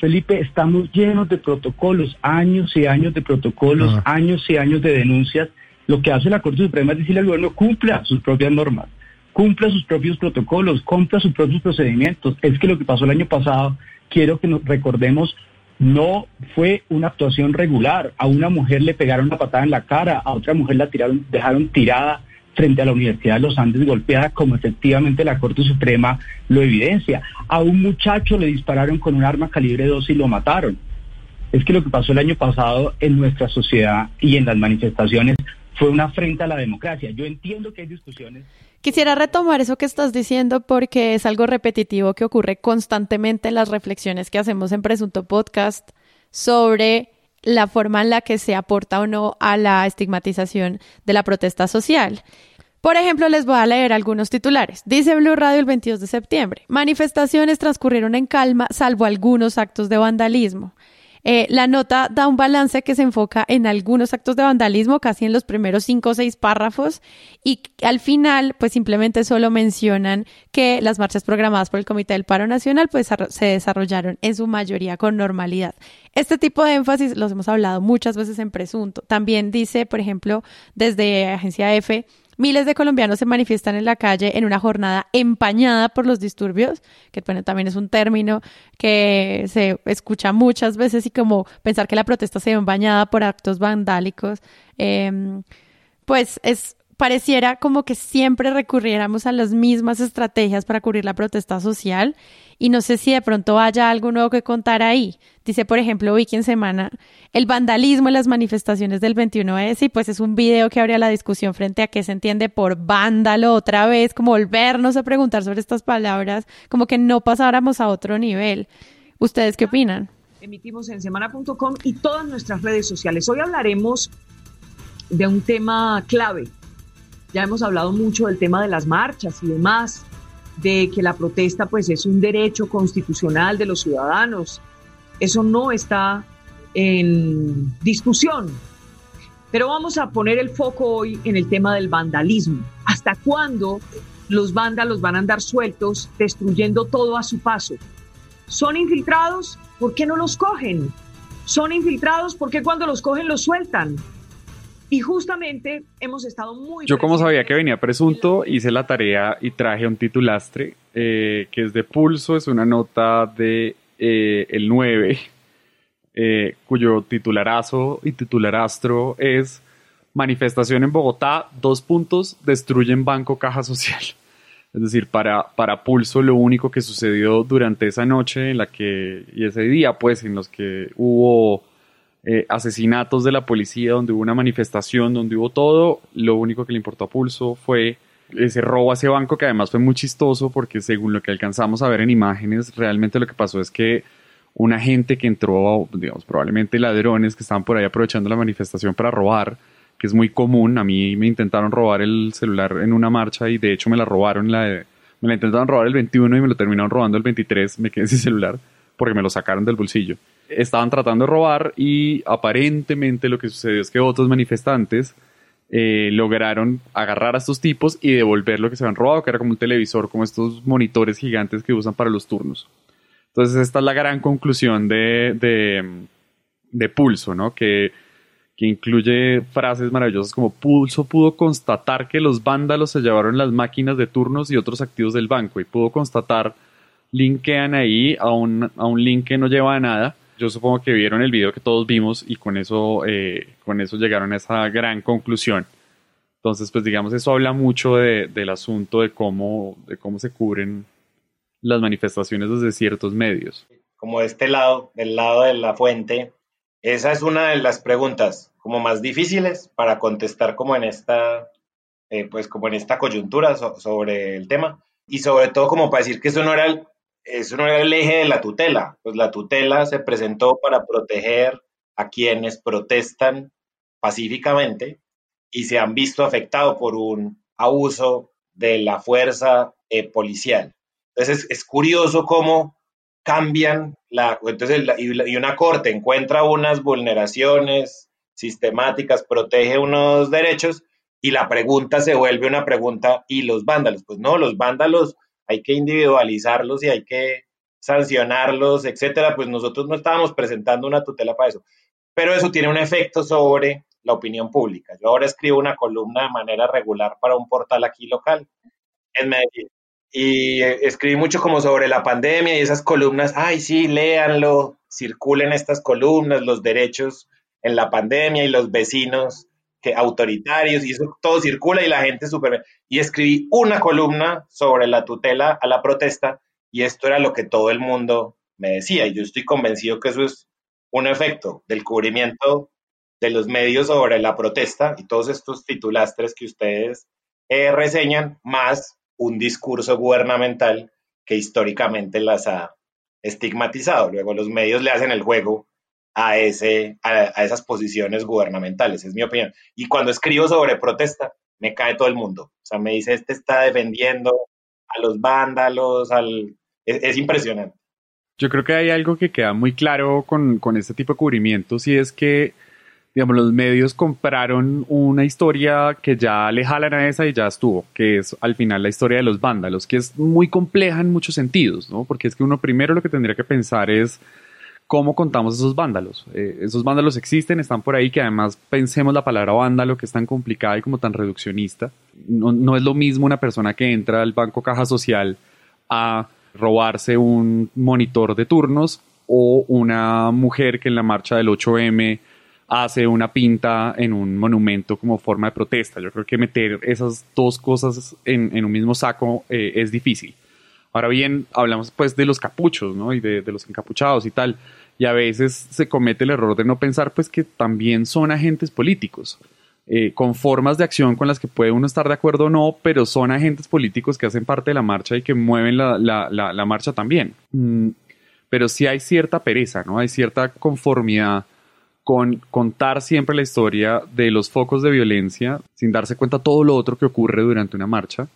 Felipe, estamos llenos de protocolos, años y años de protocolos, ah. años y años de denuncias. Lo que hace la Corte Suprema es decirle al gobierno cumpla sus propias normas, cumpla sus propios protocolos, cumpla sus propios procedimientos. Es que lo que pasó el año pasado, quiero que nos recordemos no fue una actuación regular. A una mujer le pegaron una patada en la cara, a otra mujer la tiraron, dejaron tirada frente a la Universidad de los Andes golpeada, como efectivamente la Corte Suprema lo evidencia. A un muchacho le dispararon con un arma calibre 12 y lo mataron. Es que lo que pasó el año pasado en nuestra sociedad y en las manifestaciones fue una afrenta a la democracia. Yo entiendo que hay discusiones. Quisiera retomar eso que estás diciendo porque es algo repetitivo que ocurre constantemente en las reflexiones que hacemos en Presunto Podcast sobre la forma en la que se aporta o no a la estigmatización de la protesta social. Por ejemplo, les voy a leer algunos titulares. Dice Blue Radio el 22 de septiembre. Manifestaciones transcurrieron en calma, salvo algunos actos de vandalismo. Eh, la nota da un balance que se enfoca en algunos actos de vandalismo, casi en los primeros cinco o seis párrafos, y al final, pues simplemente solo mencionan que las marchas programadas por el Comité del Paro Nacional, pues se desarrollaron en su mayoría con normalidad. Este tipo de énfasis los hemos hablado muchas veces en presunto. También dice, por ejemplo, desde Agencia F, Miles de colombianos se manifiestan en la calle en una jornada empañada por los disturbios, que bueno, también es un término que se escucha muchas veces y como pensar que la protesta se ve empañada por actos vandálicos, em, pues es pareciera como que siempre recurriéramos a las mismas estrategias para cubrir la protesta social y no sé si de pronto haya algo nuevo que contar ahí. Dice, por ejemplo, Wiki en Semana, el vandalismo en las manifestaciones del 21S y pues es un video que abre la discusión frente a qué se entiende por vándalo otra vez, como volvernos a preguntar sobre estas palabras, como que no pasáramos a otro nivel. ¿Ustedes qué opinan? Emitimos en semana.com y todas nuestras redes sociales. Hoy hablaremos de un tema clave ya hemos hablado mucho del tema de las marchas y demás, de que la protesta pues es un derecho constitucional de los ciudadanos. Eso no está en discusión. Pero vamos a poner el foco hoy en el tema del vandalismo. ¿Hasta cuándo los vándalos van a andar sueltos, destruyendo todo a su paso? ¿Son infiltrados? ¿Por qué no los cogen? ¿Son infiltrados? ¿Por qué cuando los cogen los sueltan? Y justamente hemos estado muy... Yo como sabía que venía presunto, hice la tarea y traje un titulastre eh, que es de Pulso, es una nota de eh, el 9, eh, cuyo titularazo y titularastro es Manifestación en Bogotá, dos puntos, destruyen Banco Caja Social. Es decir, para, para Pulso lo único que sucedió durante esa noche en la que, y ese día pues en los que hubo eh, asesinatos de la policía, donde hubo una manifestación, donde hubo todo. Lo único que le importó a Pulso fue ese robo a ese banco, que además fue muy chistoso, porque según lo que alcanzamos a ver en imágenes, realmente lo que pasó es que una gente que entró, digamos, probablemente ladrones que estaban por ahí aprovechando la manifestación para robar, que es muy común. A mí me intentaron robar el celular en una marcha y de hecho me la robaron, la me la intentaron robar el 21 y me lo terminaron robando el 23, me quedé sin celular porque me lo sacaron del bolsillo estaban tratando de robar y aparentemente lo que sucedió es que otros manifestantes eh, lograron agarrar a estos tipos y devolver lo que se habían robado, que era como un televisor, como estos monitores gigantes que usan para los turnos. Entonces esta es la gran conclusión de, de, Pulso, ¿no? Que, que incluye frases maravillosas como Pulso pudo constatar que los vándalos se llevaron las máquinas de turnos y otros activos del banco y pudo constatar, linkean ahí a un, a un link que no lleva a nada yo supongo que vieron el video que todos vimos y con eso, eh, con eso llegaron a esa gran conclusión. Entonces, pues digamos, eso habla mucho del asunto de cómo, de cómo se cubren las manifestaciones desde ciertos medios. Como de este lado, del lado de la fuente, esa es una de las preguntas como más difíciles para contestar como en esta, eh, pues como en esta coyuntura sobre el tema y sobre todo como para decir que eso no era el, era el eje de la tutela, pues la tutela se presentó para proteger a quienes protestan pacíficamente y se han visto afectados por un abuso de la fuerza eh, policial. Entonces es, curioso cómo cambian la, entonces y, una corte encuentra unas vulneraciones sistemáticas, protege unos derechos y la pregunta se vuelve una pregunta, ¿y los vándalos? Pues no, los vándalos hay que individualizarlos y hay que sancionarlos, etcétera, pues nosotros no estábamos presentando una tutela para eso. Pero eso tiene un efecto sobre la opinión pública. Yo ahora escribo una columna de manera regular para un portal aquí local en Medellín. Y escribí mucho como sobre la pandemia y esas columnas, ay, sí, léanlo, circulen estas columnas, los derechos en la pandemia y los vecinos que autoritarios y eso todo circula y la gente súper... Y escribí una columna sobre la tutela a la protesta y esto era lo que todo el mundo me decía y yo estoy convencido que eso es un efecto del cubrimiento de los medios sobre la protesta y todos estos titulastres que ustedes eh, reseñan, más un discurso gubernamental que históricamente las ha estigmatizado. Luego los medios le hacen el juego a, ese, a, esas posiciones gubernamentales, es mi opinión. Y cuando escribo sobre protesta, me cae todo el mundo. O sea, me dice, este está defendiendo a los vándalos, al... es, impresionante. Yo creo que hay algo que queda muy claro con, con este tipo de cubrimientos y es que, digamos, los medios compraron una historia que ya le jalan a esa y ya estuvo, que es al final la historia de los vándalos, que es muy compleja en muchos sentidos, ¿no? Porque es que uno primero lo que tendría que pensar es ¿Cómo contamos esos vándalos? Eh, esos vándalos existen, están por ahí, que además pensemos la palabra vándalo, que es tan complicada y como tan reduccionista. No, no es lo mismo una persona que entra al Banco Caja Social a robarse un monitor de turnos o una mujer que en la marcha del 8M hace una pinta en un monumento como forma de protesta. Yo creo que meter esas dos cosas en, un mismo saco eh, es difícil. Ahora bien, hablamos pues de los capuchos, ¿no? Y de, los encapuchados y tal. Y a veces se comete el error de no pensar pues que también son agentes políticos. Eh, con formas de acción con las que puede uno estar de acuerdo o no, pero son agentes políticos que hacen parte de la marcha y que mueven la, marcha también. Mm, pero sí hay cierta pereza, ¿no? Hay cierta conformidad con contar siempre la historia de los focos de violencia sin darse cuenta todo lo otro que ocurre durante una marcha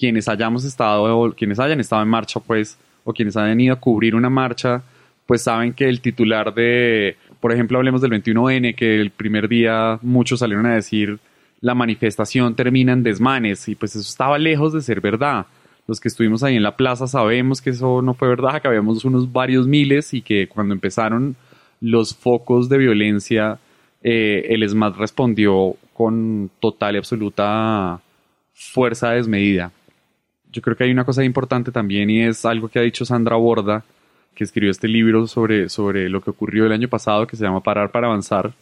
quienes hayamos estado, quienes hayan estado en marcha, pues, o quienes hayan ido a cubrir una marcha, pues saben que el titular de, por ejemplo, hablemos del 21N, que el primer día muchos salieron a decir la manifestación termina en desmanes, y pues eso estaba lejos de ser verdad. Los que estuvimos ahí en la plaza sabemos que eso no fue verdad, que habíamos unos varios miles y que cuando empezaron los focos de violencia, eh, el ESMAD respondió con total y absoluta fuerza desmedida yo creo que hay una cosa importante también y es algo que ha dicho Sandra Borda, que escribió este libro sobre, sobre lo que ocurrió el año pasado, que se llama Parar para Avanzar,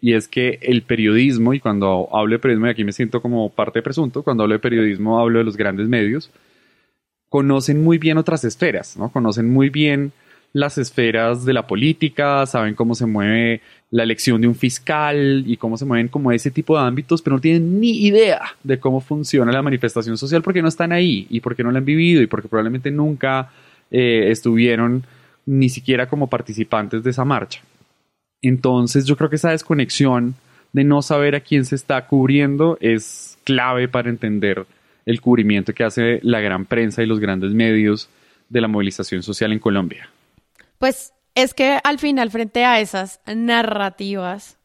y es que el periodismo, y cuando hablo de periodismo, y aquí me siento como parte de presunto, cuando hablo de periodismo hablo de los grandes medios, conocen muy bien otras esferas, ¿no? Conocen muy bien las esferas de la política, saben cómo se mueve la elección de un fiscal y cómo se mueven como ese tipo de ámbitos, pero no tienen ni idea de cómo funciona la manifestación social porque no están ahí y porque no la han vivido y porque probablemente nunca eh, estuvieron ni siquiera como participantes de esa marcha. Entonces yo creo que esa desconexión de no saber a quién se está cubriendo es clave para entender el cubrimiento que hace la gran prensa y los grandes medios de la movilización social en Colombia. Pues es que al final, frente a esas narrativas,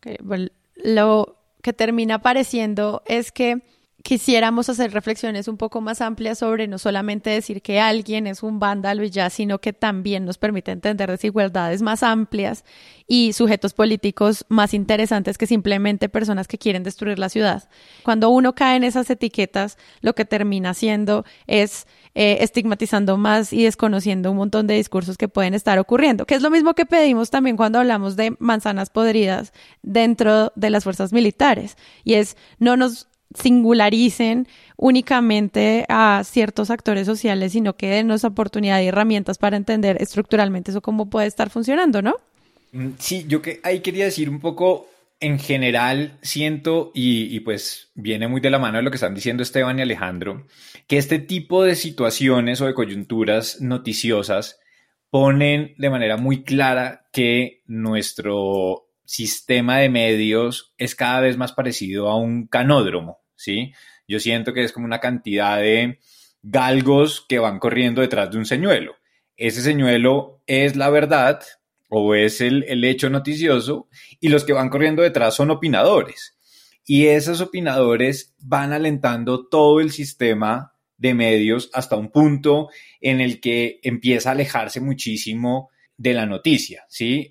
lo que termina apareciendo es que quisiéramos hacer reflexiones un poco más amplias sobre no solamente decir que alguien es un vándalo y ya, sino que también nos permite entender desigualdades más amplias y sujetos políticos más interesantes que simplemente personas que quieren destruir la ciudad. Cuando uno cae en esas etiquetas, lo que termina haciendo es eh, estigmatizando más y desconociendo un montón de discursos que pueden estar ocurriendo, que es lo mismo que pedimos también cuando hablamos de manzanas podridas dentro de las fuerzas militares, y es no nos singularicen únicamente a ciertos actores sociales, sino que denos oportunidad y herramientas para entender estructuralmente eso cómo puede estar funcionando, ¿no? Mm, sí, yo que ahí quería decir un poco, en general siento, y, pues viene muy de la mano de lo que están diciendo Esteban y Alejandro, que este tipo de situaciones o de coyunturas noticiosas ponen de manera muy clara que nuestro sistema de medios es cada vez más parecido a un canódromo, ¿sí? Yo siento que es como una cantidad de galgos que van corriendo detrás de un señuelo. Ese señuelo es la verdad o es el, el hecho noticioso y los que van corriendo detrás son opinadores. Y esos opinadores van alentando todo el sistema de medios hasta un punto en el que empieza a alejarse muchísimo de la noticia, ¿sí?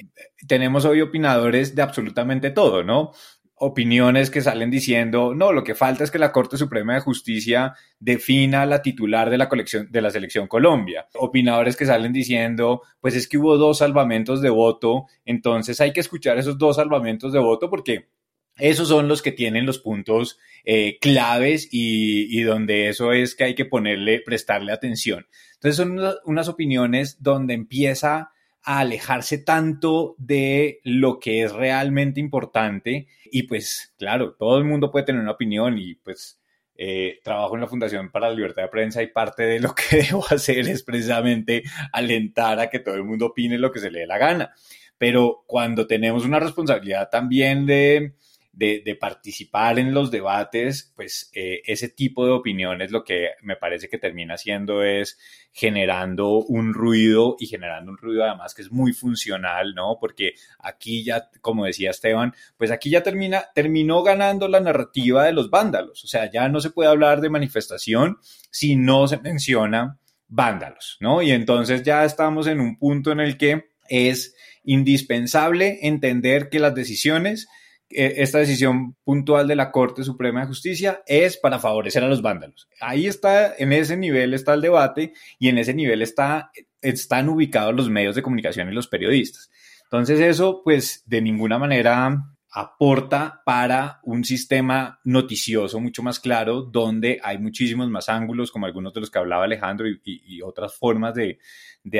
Tenemos hoy opinadores de absolutamente todo, ¿no? Opiniones que salen diciendo, no, lo que falta es que la Corte Suprema de Justicia defina la titular de la colección de la selección Colombia. Opinadores que salen diciendo, pues es que hubo dos salvamentos de voto, entonces hay que escuchar esos dos salvamentos de voto porque esos son los que tienen los puntos eh, claves y, donde eso es que hay que ponerle, prestarle atención. Entonces son unas opiniones donde empieza alejarse tanto de lo que es realmente importante y pues claro, todo el mundo puede tener una opinión y pues eh, trabajo en la Fundación para la Libertad de Prensa y parte de lo que debo hacer es precisamente alentar a que todo el mundo opine lo que se le dé la gana. Pero cuando tenemos una responsabilidad también de, de, participar en los debates, pues eh, ese tipo de opiniones lo que me parece que termina haciendo es generando un ruido y generando un ruido además que es muy funcional, ¿no? Porque aquí ya, como decía Esteban, pues aquí ya termina, terminó ganando la narrativa de los vándalos, o sea, ya no se puede hablar de manifestación si no se menciona vándalos, ¿no? Y entonces ya estamos en un punto en el que es indispensable entender que las decisiones, esta decisión puntual de la Corte Suprema de Justicia es para favorecer a los vándalos. Ahí está, en ese nivel está el debate y en ese nivel está, están ubicados los medios de comunicación y los periodistas. Entonces eso, pues, de ninguna manera aporta para un sistema noticioso mucho más claro, donde hay muchísimos más ángulos, como algunos de los que hablaba Alejandro, y, otras formas de,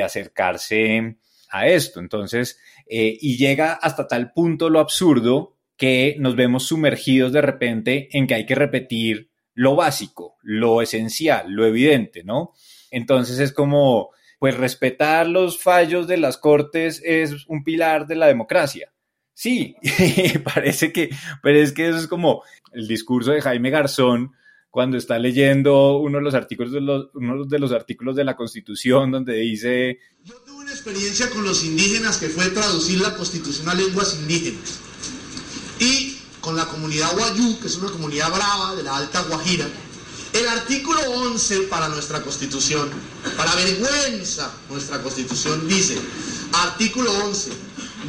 acercarse a esto. Entonces, eh, y llega hasta tal punto lo absurdo que nos vemos sumergidos de repente en que hay que repetir lo básico, lo esencial, lo evidente, ¿no? Entonces es como, pues respetar los fallos de las cortes es un pilar de la democracia. Sí, parece que, pero es que eso es como el discurso de Jaime Garzón cuando está leyendo uno de los artículos de los, uno de los artículos de la Constitución donde dice Yo tuve una experiencia con los indígenas que fue traducir la Constitución a lenguas indígenas. Y con la comunidad Guayú, que es una comunidad brava de la Alta Guajira, el artículo 11 para nuestra Constitución, para vergüenza nuestra Constitución dice, artículo 11,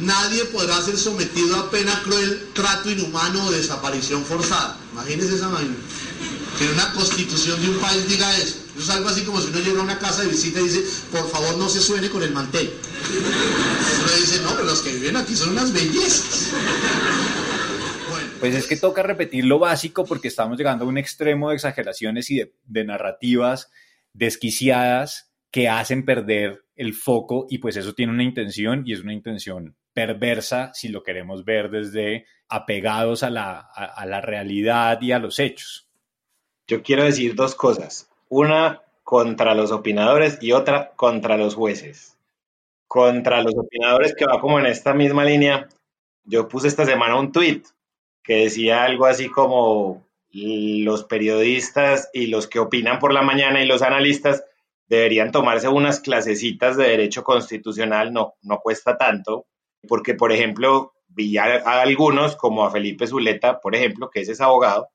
nadie podrá ser sometido a pena cruel, trato inhumano o desaparición forzada. Imagínense esa vaina. Que una constitución de un país diga eso. Eso es algo así como si uno llega a una casa de visita y dice, por favor no se suene con el mantel. Uno dice, no, pero los que viven aquí son unas bellezas. Pues es que toca repetir lo básico porque estamos llegando a un extremo de exageraciones y de, narrativas desquiciadas que hacen perder el foco y pues eso tiene una intención y es una intención perversa si lo queremos ver desde apegados a la, a, la realidad y a los hechos. Yo quiero decir dos cosas. Una contra los opinadores y otra contra los jueces. Contra los opinadores que va como en esta misma línea, yo puse esta semana un tweet que decía algo así como los periodistas y los que opinan por la mañana y los analistas deberían tomarse unas clasecitas de derecho constitucional, no, no cuesta tanto, porque, por ejemplo, vi a, algunos, como a Felipe Zuleta, por ejemplo, que es ese abogado,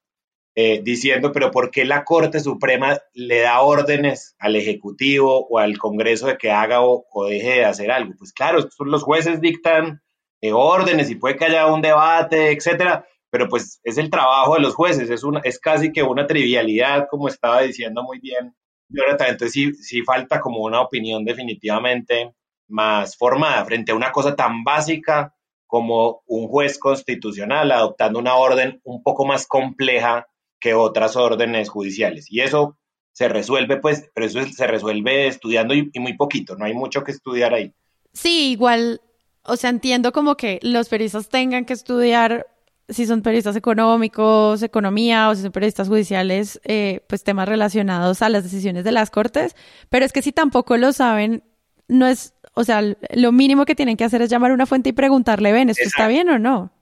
eh, diciendo, pero ¿por qué la Corte Suprema le da órdenes al Ejecutivo o al Congreso de que haga o, deje de hacer algo? Pues claro, los jueces dictan eh, órdenes y puede que haya un debate, etcétera, pero pues es el trabajo de los jueces, es, una, es casi que una trivialidad, como estaba diciendo muy bien Jonathan, entonces sí, sí falta como una opinión definitivamente más formada frente a una cosa tan básica como un juez constitucional adoptando una orden un poco más compleja que otras órdenes judiciales. Y eso se resuelve, pues, pero eso se resuelve estudiando y, muy poquito, no hay mucho que estudiar ahí. Sí, igual, o sea, entiendo como que los periodistas tengan que estudiar si son periodistas económicos, economía o si son periodistas judiciales, eh, pues temas relacionados a las decisiones de las cortes, pero es que si tampoco lo saben, no es, o sea, lo mínimo que tienen que hacer es llamar a una fuente y preguntarle, ven, ¿esto está bien o no?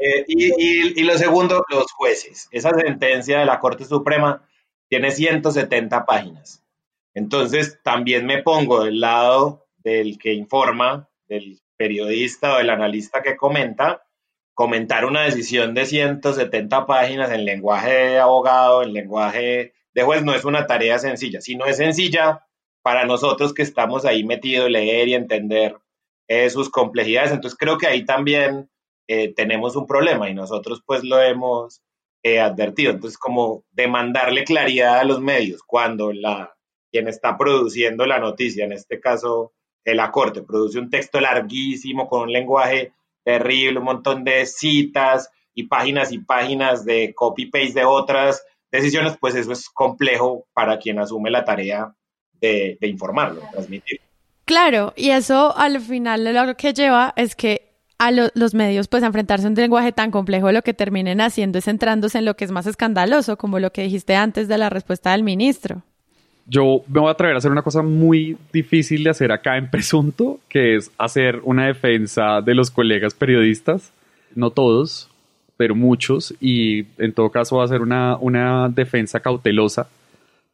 Eh, y, y, lo segundo, los jueces. Esa sentencia de la Corte Suprema tiene 170 páginas. Entonces, también me pongo del lado del que informa, del periodista o del analista que comenta, comentar una decisión de 170 páginas en lenguaje de abogado, en lenguaje de juez, no es una tarea sencilla. Si no es sencilla, para nosotros que estamos ahí metidos, leer y entender eh, sus complejidades. Entonces creo que ahí también eh, tenemos un problema y nosotros pues lo hemos eh, advertido. Entonces como demandarle claridad a los medios cuando la, quien está produciendo la noticia, en este caso la Corte, produce un texto larguísimo con un lenguaje terrible, un montón de citas y páginas y páginas de copy-paste de otras decisiones, pues eso es complejo para quien asume la tarea de, informarlo, transmitir. Claro, y eso al final lo que lleva es que a los medios pues enfrentarse a un lenguaje tan complejo lo que terminen haciendo es centrándose en lo que es más escandaloso, como lo que dijiste antes de la respuesta del ministro. Yo me voy a atrever a hacer una cosa muy difícil de hacer acá en Presunto, que es hacer una defensa de los colegas periodistas, no todos, pero muchos, y en todo caso va a ser una, una defensa cautelosa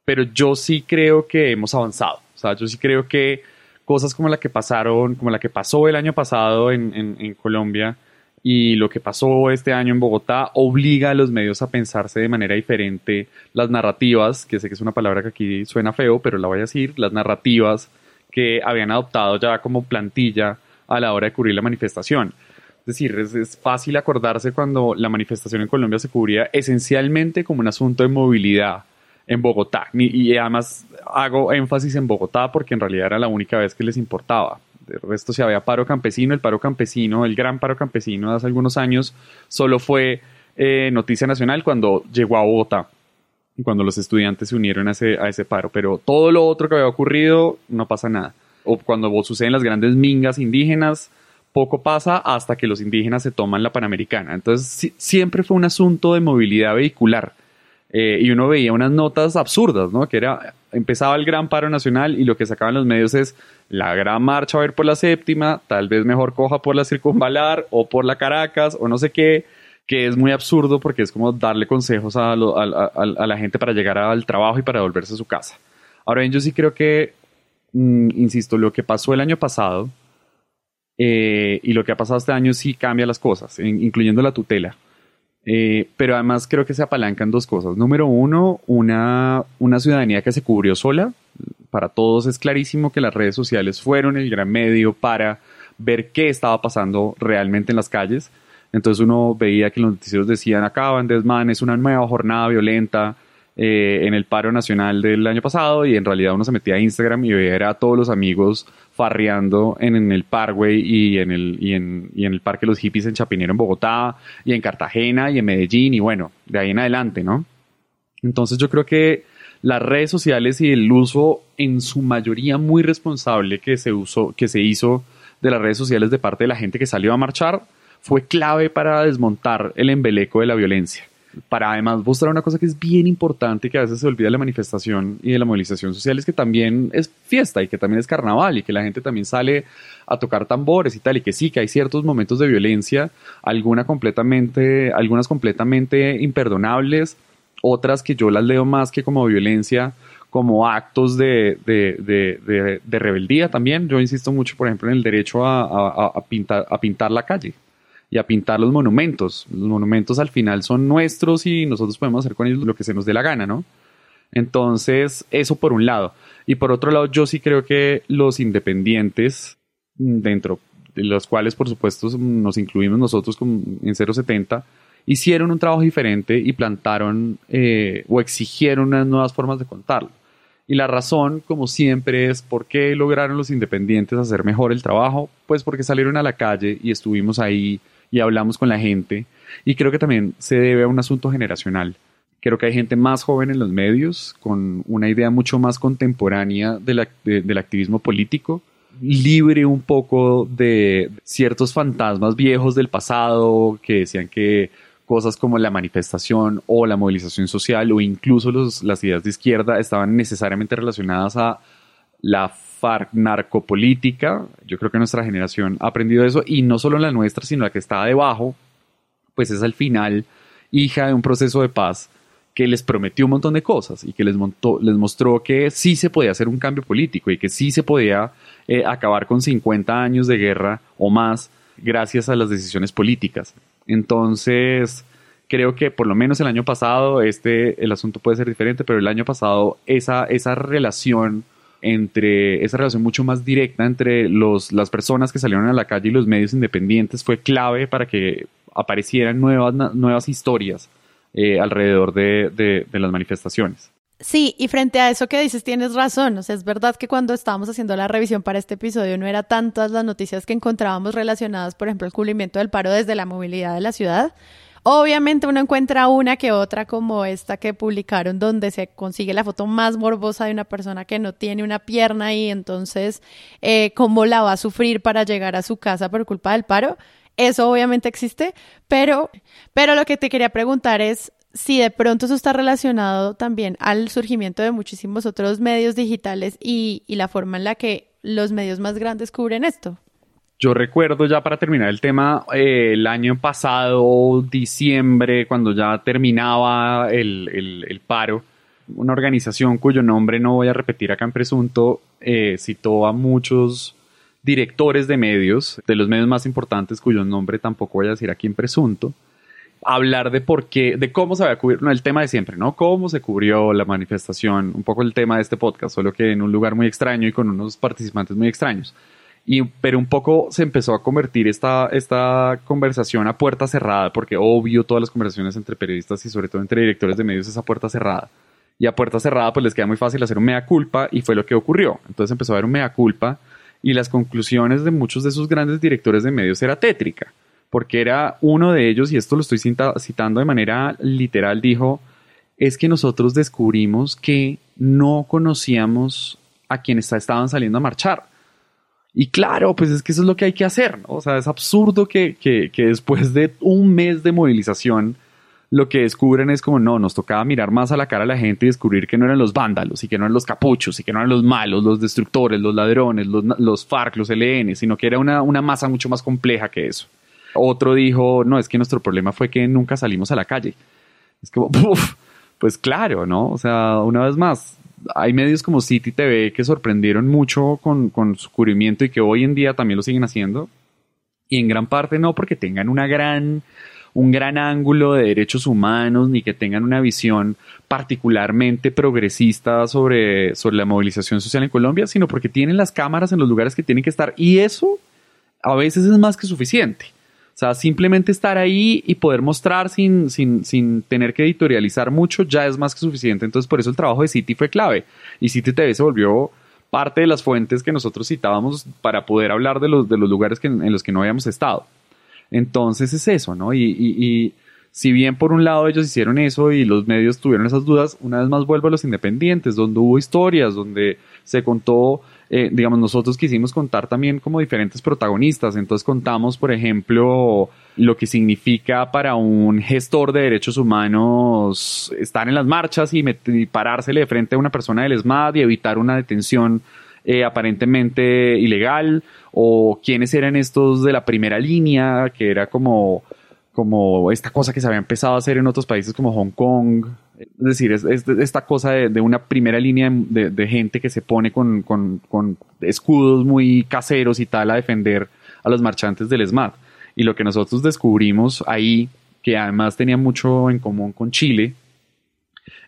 pero yo sí creo que hemos avanzado. O sea, yo sí creo que cosas como la que pasaron, como la que pasó el año pasado en, en, Colombia y lo que pasó este año en Bogotá obliga a los medios a pensarse de manera diferente las narrativas, que sé que es una palabra que aquí suena feo, pero la voy a decir, las narrativas que habían adoptado ya como plantilla a la hora de cubrir la manifestación. Es decir, es, fácil acordarse cuando la manifestación en Colombia se cubría esencialmente como un asunto de movilidad en Bogotá. Y, además hago énfasis en Bogotá porque en realidad era la única vez que les importaba. De resto, si había paro campesino, el paro campesino, el gran paro campesino de hace algunos años, solo fue eh, noticia nacional cuando llegó a Bogotá y cuando los estudiantes se unieron a ese, a ese paro. Pero todo lo otro que había ocurrido, no pasa nada. O cuando suceden las grandes mingas indígenas, poco pasa hasta que los indígenas se toman la Panamericana. Entonces, siempre fue un asunto de movilidad vehicular. Eh, y uno veía unas notas absurdas, ¿no? Que era, empezaba el gran paro nacional y lo que sacaban los medios es la gran marcha a ver por la séptima, tal vez mejor coja por la circunvalar o por la Caracas o no sé qué, que es muy absurdo porque es como darle consejos a, la gente para llegar al trabajo y para volverse a su casa. Ahora bien, yo sí creo que, mm, insisto, lo que pasó el año pasado, eh, y lo que ha pasado este año sí cambia las cosas, incluyendo la tutela. Eh, pero además creo que se apalancan dos cosas. Número uno, una, una ciudadanía que se cubrió sola. Para todos es clarísimo que las redes sociales fueron el gran medio para ver qué estaba pasando realmente en las calles. Entonces uno veía que los noticieros decían acaban desmanes, una nueva jornada violenta, eh, en el paro nacional del año pasado y en realidad uno se metía a Instagram y veía a todos los amigos farreando en, el Parkway y en el, y en, y en el Parque Los Hippies en Chapinero en Bogotá y en Cartagena y en Medellín y bueno, de ahí en adelante, ¿no? Entonces yo creo que las redes sociales y el uso en su mayoría muy responsable que se, usó, que se hizo de las redes sociales de parte de la gente que salió a marchar fue clave para desmontar el embeleco de la violencia para además mostrar una cosa que es bien importante que a veces se olvida de la manifestación y de la movilización social es que también es fiesta y que también es carnaval y que la gente también sale a tocar tambores y tal y que sí que hay ciertos momentos de violencia, alguna completamente, algunas completamente imperdonables, otras que yo las leo más que como violencia, como actos de, de, de, rebeldía también. Yo insisto mucho, por ejemplo, en el derecho a, a, pintar, a pintar la calle y a pintar los monumentos. Los monumentos al final son nuestros y nosotros podemos hacer con ellos lo que se nos dé la gana, ¿no? Entonces, eso por un lado. Y por otro lado, yo sí creo que los independientes, dentro de los cuales por supuesto nos incluimos nosotros en 070, hicieron un trabajo diferente y plantaron eh, o exigieron unas nuevas formas de contarlo. Y la razón, como siempre, es por qué lograron los independientes hacer mejor el trabajo, pues porque salieron a la calle y estuvimos ahí y hablamos con la gente. Y creo que también se debe a un asunto generacional. Creo que hay gente más joven en los medios, con una idea mucho más contemporánea del activismo político, libre un poco de ciertos fantasmas viejos del pasado que decían que cosas como la manifestación o la movilización social o incluso las ideas de izquierda estaban necesariamente relacionadas a la narcopolítica. Yo creo que nuestra generación ha aprendido eso y no solo la nuestra, sino la que está debajo, pues es al final hija de un proceso de paz que les prometió un montón de cosas y que les, les mostró que sí se podía hacer un cambio político y que sí se podía eh, acabar con 50 años de guerra o más gracias a las decisiones políticas. Entonces, creo que por lo menos el año pasado, este, el asunto puede ser diferente, pero el año pasado esa, esa relación entre esa relación mucho más directa entre los, las personas que salieron a la calle y los medios independientes fue clave para que aparecieran nuevas, nuevas historias eh, alrededor de, de, las manifestaciones. Sí, y frente a eso que dices tienes razón, o sea, es verdad que cuando estábamos haciendo la revisión para este episodio no era tantas las noticias que encontrábamos relacionadas, por ejemplo, al cumplimiento del paro desde la movilidad de la ciudad, Obviamente uno encuentra una que otra como esta que publicaron donde se consigue la foto más morbosa de una persona que no tiene una pierna y entonces eh, cómo la va a sufrir para llegar a su casa por culpa del paro. Eso obviamente existe, pero, pero lo que te quería preguntar es si de pronto eso está relacionado también al surgimiento de muchísimos otros medios digitales y, y la forma en la que los medios más grandes cubren esto. Yo recuerdo ya para terminar el tema, eh, el año pasado, diciembre, cuando ya terminaba el, paro, una organización cuyo nombre no voy a repetir acá en presunto, eh, citó a muchos directores de medios, de los medios más importantes cuyo nombre tampoco voy a decir aquí en presunto, hablar de por qué, de cómo se había cubierto, no, el tema de siempre, ¿no? Cómo se cubrió la manifestación, un poco el tema de este podcast, solo que en un lugar muy extraño y con unos participantes muy extraños. Y, pero un poco se empezó a convertir esta, esta conversación a puerta cerrada, porque obvio todas las conversaciones entre periodistas y sobre todo entre directores de medios es a puerta cerrada. Y a puerta cerrada pues les queda muy fácil hacer un mea culpa y fue lo que ocurrió. Entonces empezó a haber un mea culpa y las conclusiones de muchos de esos grandes directores de medios era tétrica, porque era uno de ellos, y esto lo estoy citando de manera literal, dijo, es que nosotros descubrimos que no conocíamos a quienes estaban saliendo a marchar y claro, pues es que eso es lo que hay que hacer, ¿no? O sea, es absurdo que, que, después de un mes de movilización, lo que descubren es como, no, nos tocaba mirar más a la cara a la gente y descubrir que no eran los vándalos y que no eran los capuchos y que no eran los malos, los destructores, los ladrones, los, los FARC, los LN, sino que era una, una masa mucho más compleja que eso. Otro dijo, no, es que nuestro problema fue que nunca salimos a la calle. Es como, pues claro, ¿no? O sea, una vez más, hay medios como City TV que sorprendieron mucho con, su cubrimiento y que hoy en día también lo siguen haciendo. Y en gran parte no porque tengan una gran, un gran ángulo de derechos humanos ni que tengan una visión particularmente progresista sobre, sobre la movilización social en Colombia, sino porque tienen las cámaras en los lugares que tienen que estar. Y eso a veces es más que suficiente. O sea, simplemente estar ahí y poder mostrar sin, sin, sin tener que editorializar mucho ya es más que suficiente. Entonces, por eso el trabajo de City fue clave. Y City TV se volvió parte de las fuentes que nosotros citábamos para poder hablar de los, de los lugares en los que no habíamos estado. Entonces es eso, ¿no? Y, y, si bien por un lado ellos hicieron eso y los medios tuvieron esas dudas, una vez más vuelvo a los independientes, donde hubo historias, donde se contó eh, digamos, nosotros quisimos contar también como diferentes protagonistas. Entonces contamos, por ejemplo, lo que significa para un gestor de derechos humanos estar en las marchas y, parársele de frente a una persona del ESMAD y evitar una detención eh, aparentemente ilegal, o quiénes eran estos de la primera línea, que era como, como esta cosa que se había empezado a hacer en otros países como Hong Kong, es decir, es, esta cosa de, una primera línea de, gente que se pone con, escudos muy caseros y tal a defender a los marchantes del ESMAD. Y lo que nosotros descubrimos ahí, que además tenía mucho en común con Chile,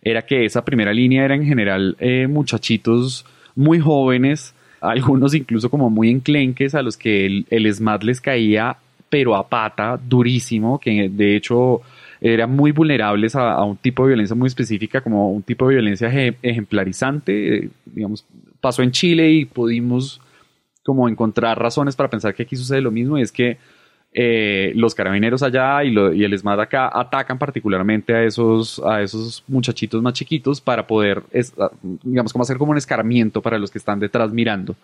era que esa primera línea era en general eh, muchachitos muy jóvenes, algunos incluso como muy enclenques, a los que el, el ESMAD les caía pero a pata, durísimo, que de hecho eran muy vulnerables a, un tipo de violencia muy específica, como un tipo de violencia ejemplarizante. Eh, digamos, pasó en Chile y pudimos como encontrar razones para pensar que aquí sucede lo mismo, y es que eh, los carabineros allá y, y, el ESMAD acá atacan particularmente a esos, a esos muchachitos más chiquitos para poder, digamos, como hacer como un escarmiento para los que están detrás mirando.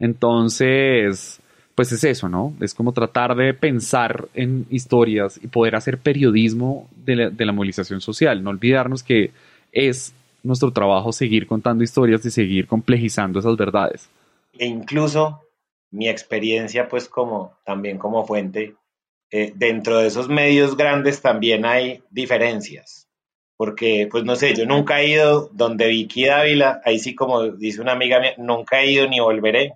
Entonces, pues es eso, ¿no? Es como tratar de pensar en historias y poder hacer periodismo de la, movilización social. No olvidarnos que es nuestro trabajo seguir contando historias y seguir complejizando esas verdades. E incluso mi experiencia, pues como también como fuente, eh, dentro de esos medios grandes también hay diferencias. Porque, pues no sé, yo nunca he ido donde Vicky Dávila, ahí sí como dice una amiga mía, nunca he ido ni volveré.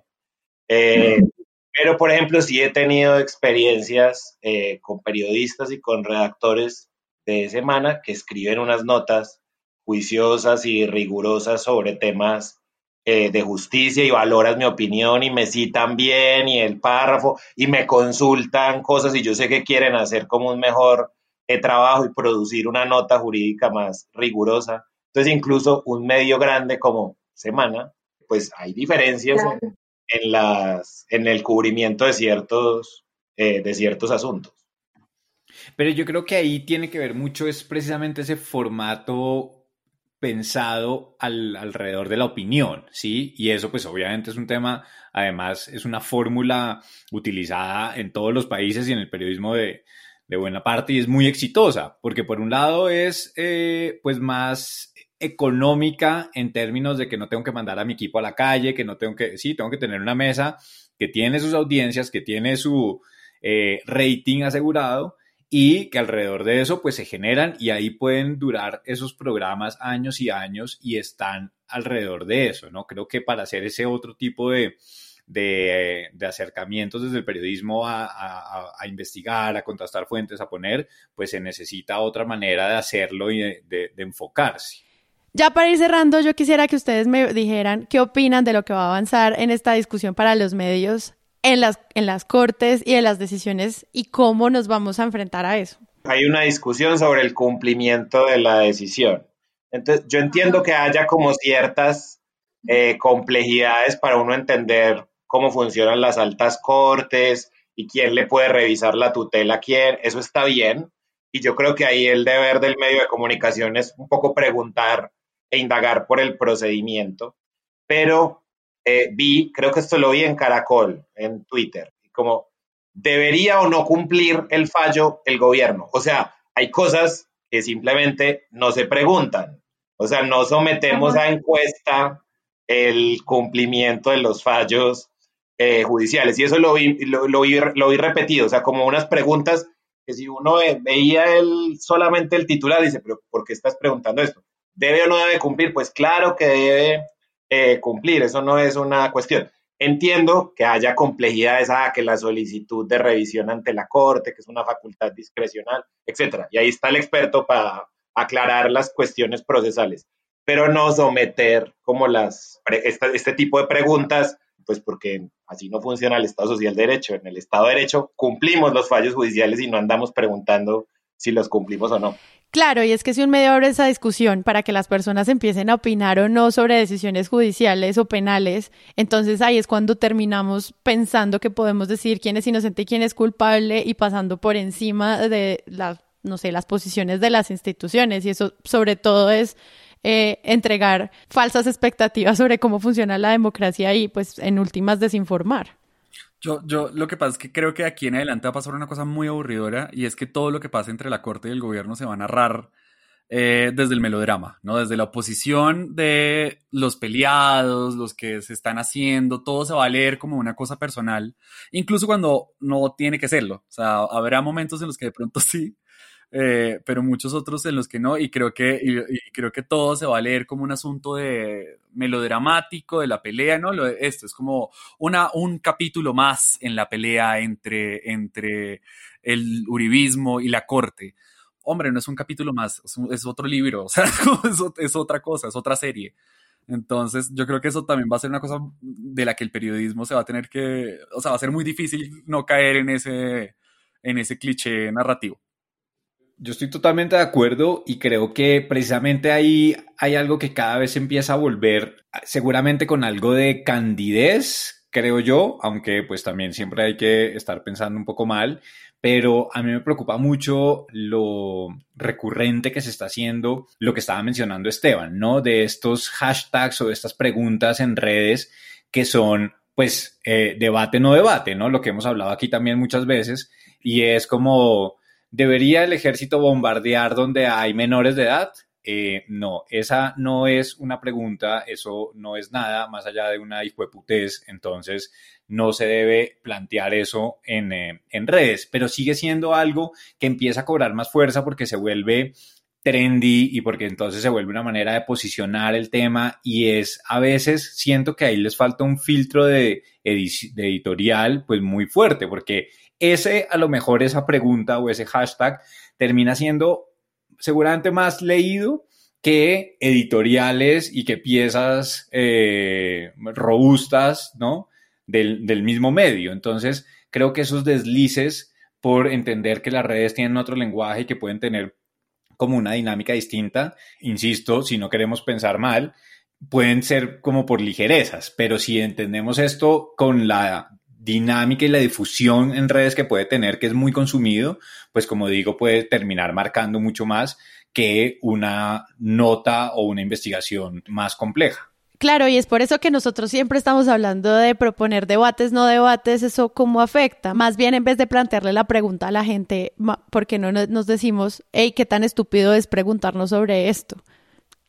Eh, pero, por ejemplo, sí he tenido experiencias eh, con periodistas y con redactores de semana que escriben unas notas juiciosas y rigurosas sobre temas eh, de justicia y valoras mi opinión y me citan bien y el párrafo y me consultan cosas y yo sé que quieren hacer como un mejor eh, trabajo y producir una nota jurídica más rigurosa. Entonces, incluso un medio grande como Semana, pues hay diferencias en, las, en el cubrimiento de ciertos, eh, de ciertos asuntos. Pero yo creo que ahí tiene que ver mucho, es precisamente ese formato pensado al, alrededor de la opinión, ¿sí? Y eso pues obviamente es un tema, además es una fórmula utilizada en todos los países y en el periodismo de, de buena parte y es muy exitosa, porque por un lado es eh, pues más económica en términos de que no tengo que mandar a mi equipo a la calle, que no tengo que, sí, tengo que tener una mesa que tiene sus audiencias, que tiene su eh, rating asegurado y que alrededor de eso pues se generan y ahí pueden durar esos programas años y años y están alrededor de eso, ¿no? Creo que para hacer ese otro tipo de, de, acercamientos desde el periodismo a, investigar, a contrastar fuentes, a poner, pues se necesita otra manera de hacerlo y de enfocarse. Ya para ir cerrando, yo quisiera que ustedes me dijeran qué opinan de lo que va a avanzar en esta discusión para los medios en las, en las cortes y en las decisiones y cómo nos vamos a enfrentar a eso. Hay una discusión sobre el cumplimiento de la decisión. Entonces, yo entiendo que haya como ciertas eh, complejidades para uno entender cómo funcionan las altas cortes y quién le puede revisar la tutela a quién. Eso está bien. Y yo creo que ahí el deber del medio de comunicación es un poco preguntar e indagar por el procedimiento. Pero eh, vi, creo que esto lo vi en Caracol, en Twitter, como debería o no cumplir el fallo el gobierno. O sea, hay cosas que simplemente no se preguntan. O sea, no sometemos a encuesta el cumplimiento de los fallos eh, judiciales. Y eso lo vi, lo, vi, lo vi repetido. O sea, como unas preguntas que si uno veía el, solamente el titular, dice, pero ¿por qué estás preguntando esto? ¿Debe o no debe cumplir? Pues claro que debe eh, cumplir, eso no es una cuestión. Entiendo que haya complejidades, ah, que la solicitud de revisión ante la Corte, que es una facultad discrecional, etcétera. Y ahí está el experto para aclarar las cuestiones procesales, pero no someter como las, este tipo de preguntas, pues porque así no funciona el Estado Social de Derecho. En el Estado de Derecho cumplimos los fallos judiciales y no andamos preguntando si los cumplimos o no. Claro, y es que si un medio abre esa discusión para que las personas empiecen a opinar o no sobre decisiones judiciales o penales, entonces ahí es cuando terminamos pensando que podemos decir quién es inocente y quién es culpable y pasando por encima de las, no sé, las posiciones de las instituciones. Y eso sobre todo es eh, entregar falsas expectativas sobre cómo funciona la democracia y pues en últimas desinformar. Yo, yo lo que pasa es que creo que aquí en adelante va a pasar una cosa muy aburridora y es que todo lo que pasa entre la corte y el gobierno se va a narrar eh, desde el melodrama, ¿no? Desde la oposición de los peleados, los que se están haciendo, todo se va a leer como una cosa personal, incluso cuando no tiene que serlo. O sea, habrá momentos en los que de pronto sí, eh, pero muchos otros en los que no, y creo que, y, creo que todo se va a leer como un asunto de melodramático de la pelea, ¿no? Esto es como una, un capítulo más en la pelea entre, entre el uribismo y la corte. Hombre, no es un capítulo más, es, otro libro, o sea, es, es otra cosa, es otra serie. Entonces, yo creo que eso también va a ser una cosa de la que el periodismo se va a tener que, o sea, va a ser muy difícil no caer en ese, en ese cliché narrativo. Yo estoy totalmente de acuerdo y creo que precisamente ahí hay algo que cada vez empieza a volver, seguramente con algo de candidez, creo yo, aunque pues también siempre hay que estar pensando un poco mal, pero a mí me preocupa mucho lo recurrente que se está haciendo, lo que estaba mencionando Esteban, ¿no? De estos hashtags o de estas preguntas en redes que son pues eh, debate no debate, ¿no? Lo que hemos hablado aquí también muchas veces y es como ¿Debería el ejército bombardear donde hay menores de edad? Eh, no, esa no es una pregunta, eso no es nada más allá de una hijueputez, entonces no se debe plantear eso en, eh, en redes, pero sigue siendo algo que empieza a cobrar más fuerza porque se vuelve trendy y porque entonces se vuelve una manera de posicionar el tema y es a veces siento que ahí les falta un filtro de, de editorial pues muy fuerte porque ese, a lo mejor esa pregunta o ese hashtag termina siendo seguramente más leído que editoriales y que piezas eh, robustas, ¿no? Del, del, mismo medio. Entonces, creo que esos deslices por entender que las redes tienen otro lenguaje y que pueden tener como una dinámica distinta, insisto, si no queremos pensar mal, pueden ser como por ligerezas, pero si entendemos esto con la dinámica y la difusión en redes que puede tener, que es muy consumido, pues como digo, puede terminar marcando mucho más que una nota o una investigación más compleja. Claro, y es por eso que nosotros siempre estamos hablando de proponer debates, no debates, eso cómo afecta. Más bien, en vez de plantearle la pregunta a la gente, ¿por qué no nos decimos, hey, qué tan estúpido es preguntarnos sobre esto?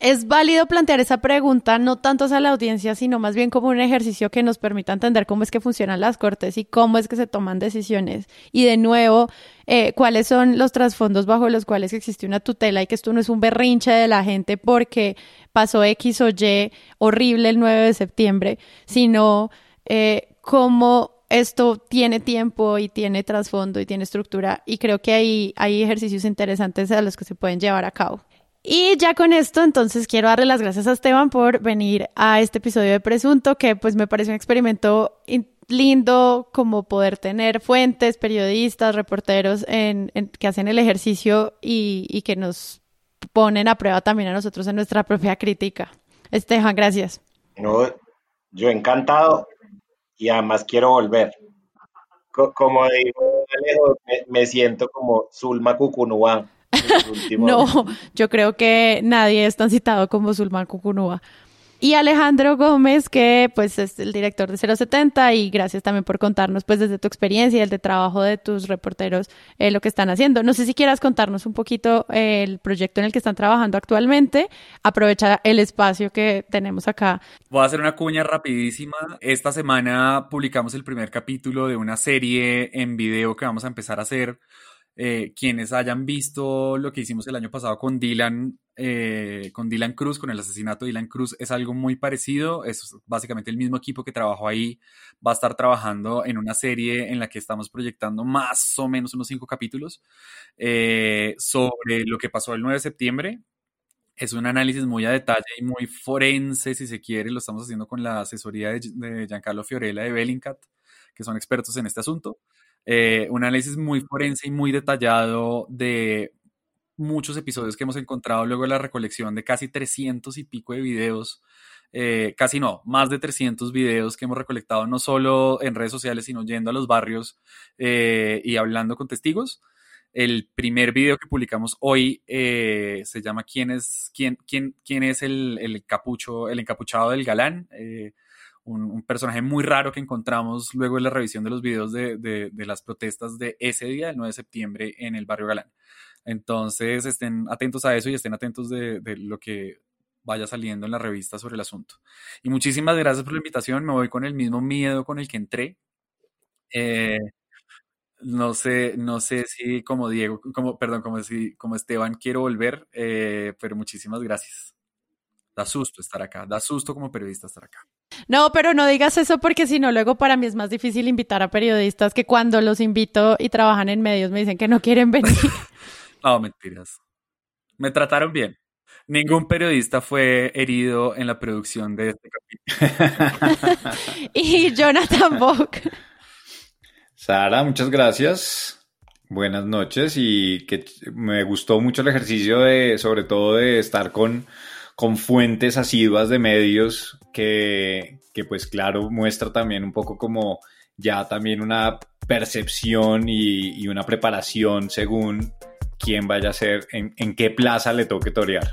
Es válido plantear esa pregunta no tanto a la audiencia, sino más bien como un ejercicio que nos permita entender cómo es que funcionan las cortes y cómo es que se toman decisiones. Y de nuevo, eh, cuáles son los trasfondos bajo los cuales existe una tutela y que esto no es un berrinche de la gente porque pasó X o Y horrible el 9 de septiembre, sino eh, cómo esto tiene tiempo y tiene trasfondo y tiene estructura. Y creo que hay, hay ejercicios interesantes a los que se pueden llevar a cabo. Y ya con esto, entonces quiero darle las gracias a Esteban por venir a este episodio de Presunto, que pues me parece un experimento lindo como poder tener fuentes, periodistas, reporteros en, que hacen el ejercicio y, que nos ponen a prueba también a nosotros en nuestra propia crítica. Esteban, gracias. No, yo encantado y además quiero volver. como digo, me, siento como Zulma Cucunúa. No, yo creo que nadie es tan citado como Zulma Cucunúa y Alejandro Gómez, que pues es el director de 070 y gracias también por contarnos pues desde tu experiencia y el de trabajo de tus reporteros eh, lo que están haciendo. No sé si quieras contarnos un poquito eh, el proyecto en el que están trabajando actualmente. Aprovecha el espacio que tenemos acá. Voy a hacer una cuña rapidísima. Esta semana publicamos el primer capítulo de una serie en video que vamos a empezar a hacer eh, quienes hayan visto lo que hicimos el año pasado con Dylan, eh, con Dylan Cruz, con el asesinato de Dylan Cruz, es algo muy parecido. Es básicamente el mismo equipo que trabajó ahí. Va a estar trabajando en una serie en la que estamos proyectando más o menos unos cinco capítulos eh, sobre lo que pasó el 9 de septiembre. Es un análisis muy a detalle y muy forense, si se quiere. Lo estamos haciendo con la asesoría de, de Giancarlo Fiorella de Bellingcat, que son expertos en este asunto. Eh, un análisis muy forense y muy detallado de muchos episodios que hemos encontrado luego de la recolección de casi 300 y pico de videos, eh, casi no, más de 300 videos que hemos recolectado no solo en redes sociales, sino yendo a los barrios eh, y hablando con testigos. El primer video que publicamos hoy se llama ¿Quién es, quién, quién, quién es el, el, capucho, el encapuchado del galán? Un, personaje muy raro que encontramos luego de la revisión de los videos de, de, las protestas de ese día, el 9 de septiembre, en el barrio Galán. Entonces, estén atentos a eso y estén atentos de, de, lo que vaya saliendo en la revista sobre el asunto. Y muchísimas gracias por la invitación. Me voy con el mismo miedo con el que entré. Eh, no sé, no sé si como Diego, como, perdón, como, si, como Esteban quiero volver, eh, pero muchísimas gracias. Da susto estar acá, da susto como periodista estar acá. No, pero no digas eso porque si no, luego para mí es más difícil invitar a periodistas que cuando los invito y trabajan en medios me dicen que no quieren venir. no, mentiras. Me trataron bien. Ningún periodista fue herido en la producción de este capítulo. y Jonathan Bock. Sara, muchas gracias. Buenas noches y que me gustó mucho el ejercicio de, sobre todo de estar con con fuentes asiduas de medios que, que, pues claro, muestra también un poco como ya también una percepción y, y una preparación según quién vaya a ser, en, en qué plaza le toque torear.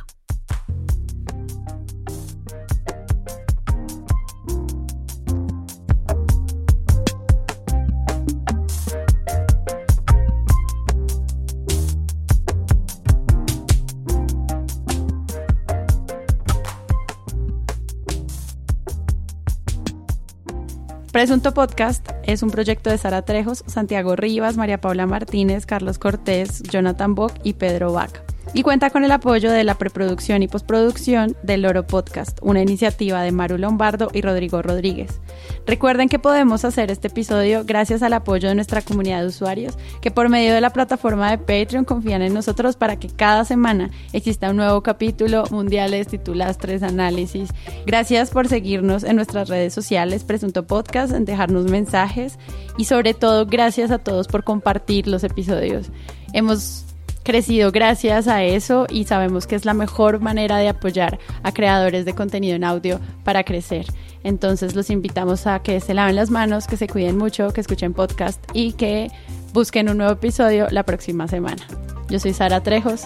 Presunto Podcast es un proyecto de Sara Trejos, Santiago Rivas, María Paula Martínez, Carlos Cortés, Jonathan Bock y Pedro Vaca y cuenta con el apoyo de la preproducción y postproducción del Loro Podcast, una iniciativa de Maru Lombardo y Rodrigo Rodríguez. Recuerden que podemos hacer este episodio gracias al apoyo de nuestra comunidad de usuarios que por medio de la plataforma de Patreon confían en nosotros para que cada semana exista un nuevo capítulo, mundiales, titulastres, análisis. Gracias por seguirnos en nuestras redes sociales, Presunto Podcast, en dejarnos mensajes y sobre todo gracias a todos por compartir los episodios. Hemos crecido gracias a eso y sabemos que es la mejor manera de apoyar a creadores de contenido en audio para crecer. Entonces los invitamos a que se laven las manos, que se cuiden mucho, que escuchen podcast y que busquen un nuevo episodio la próxima semana. Yo soy Sara Trejos.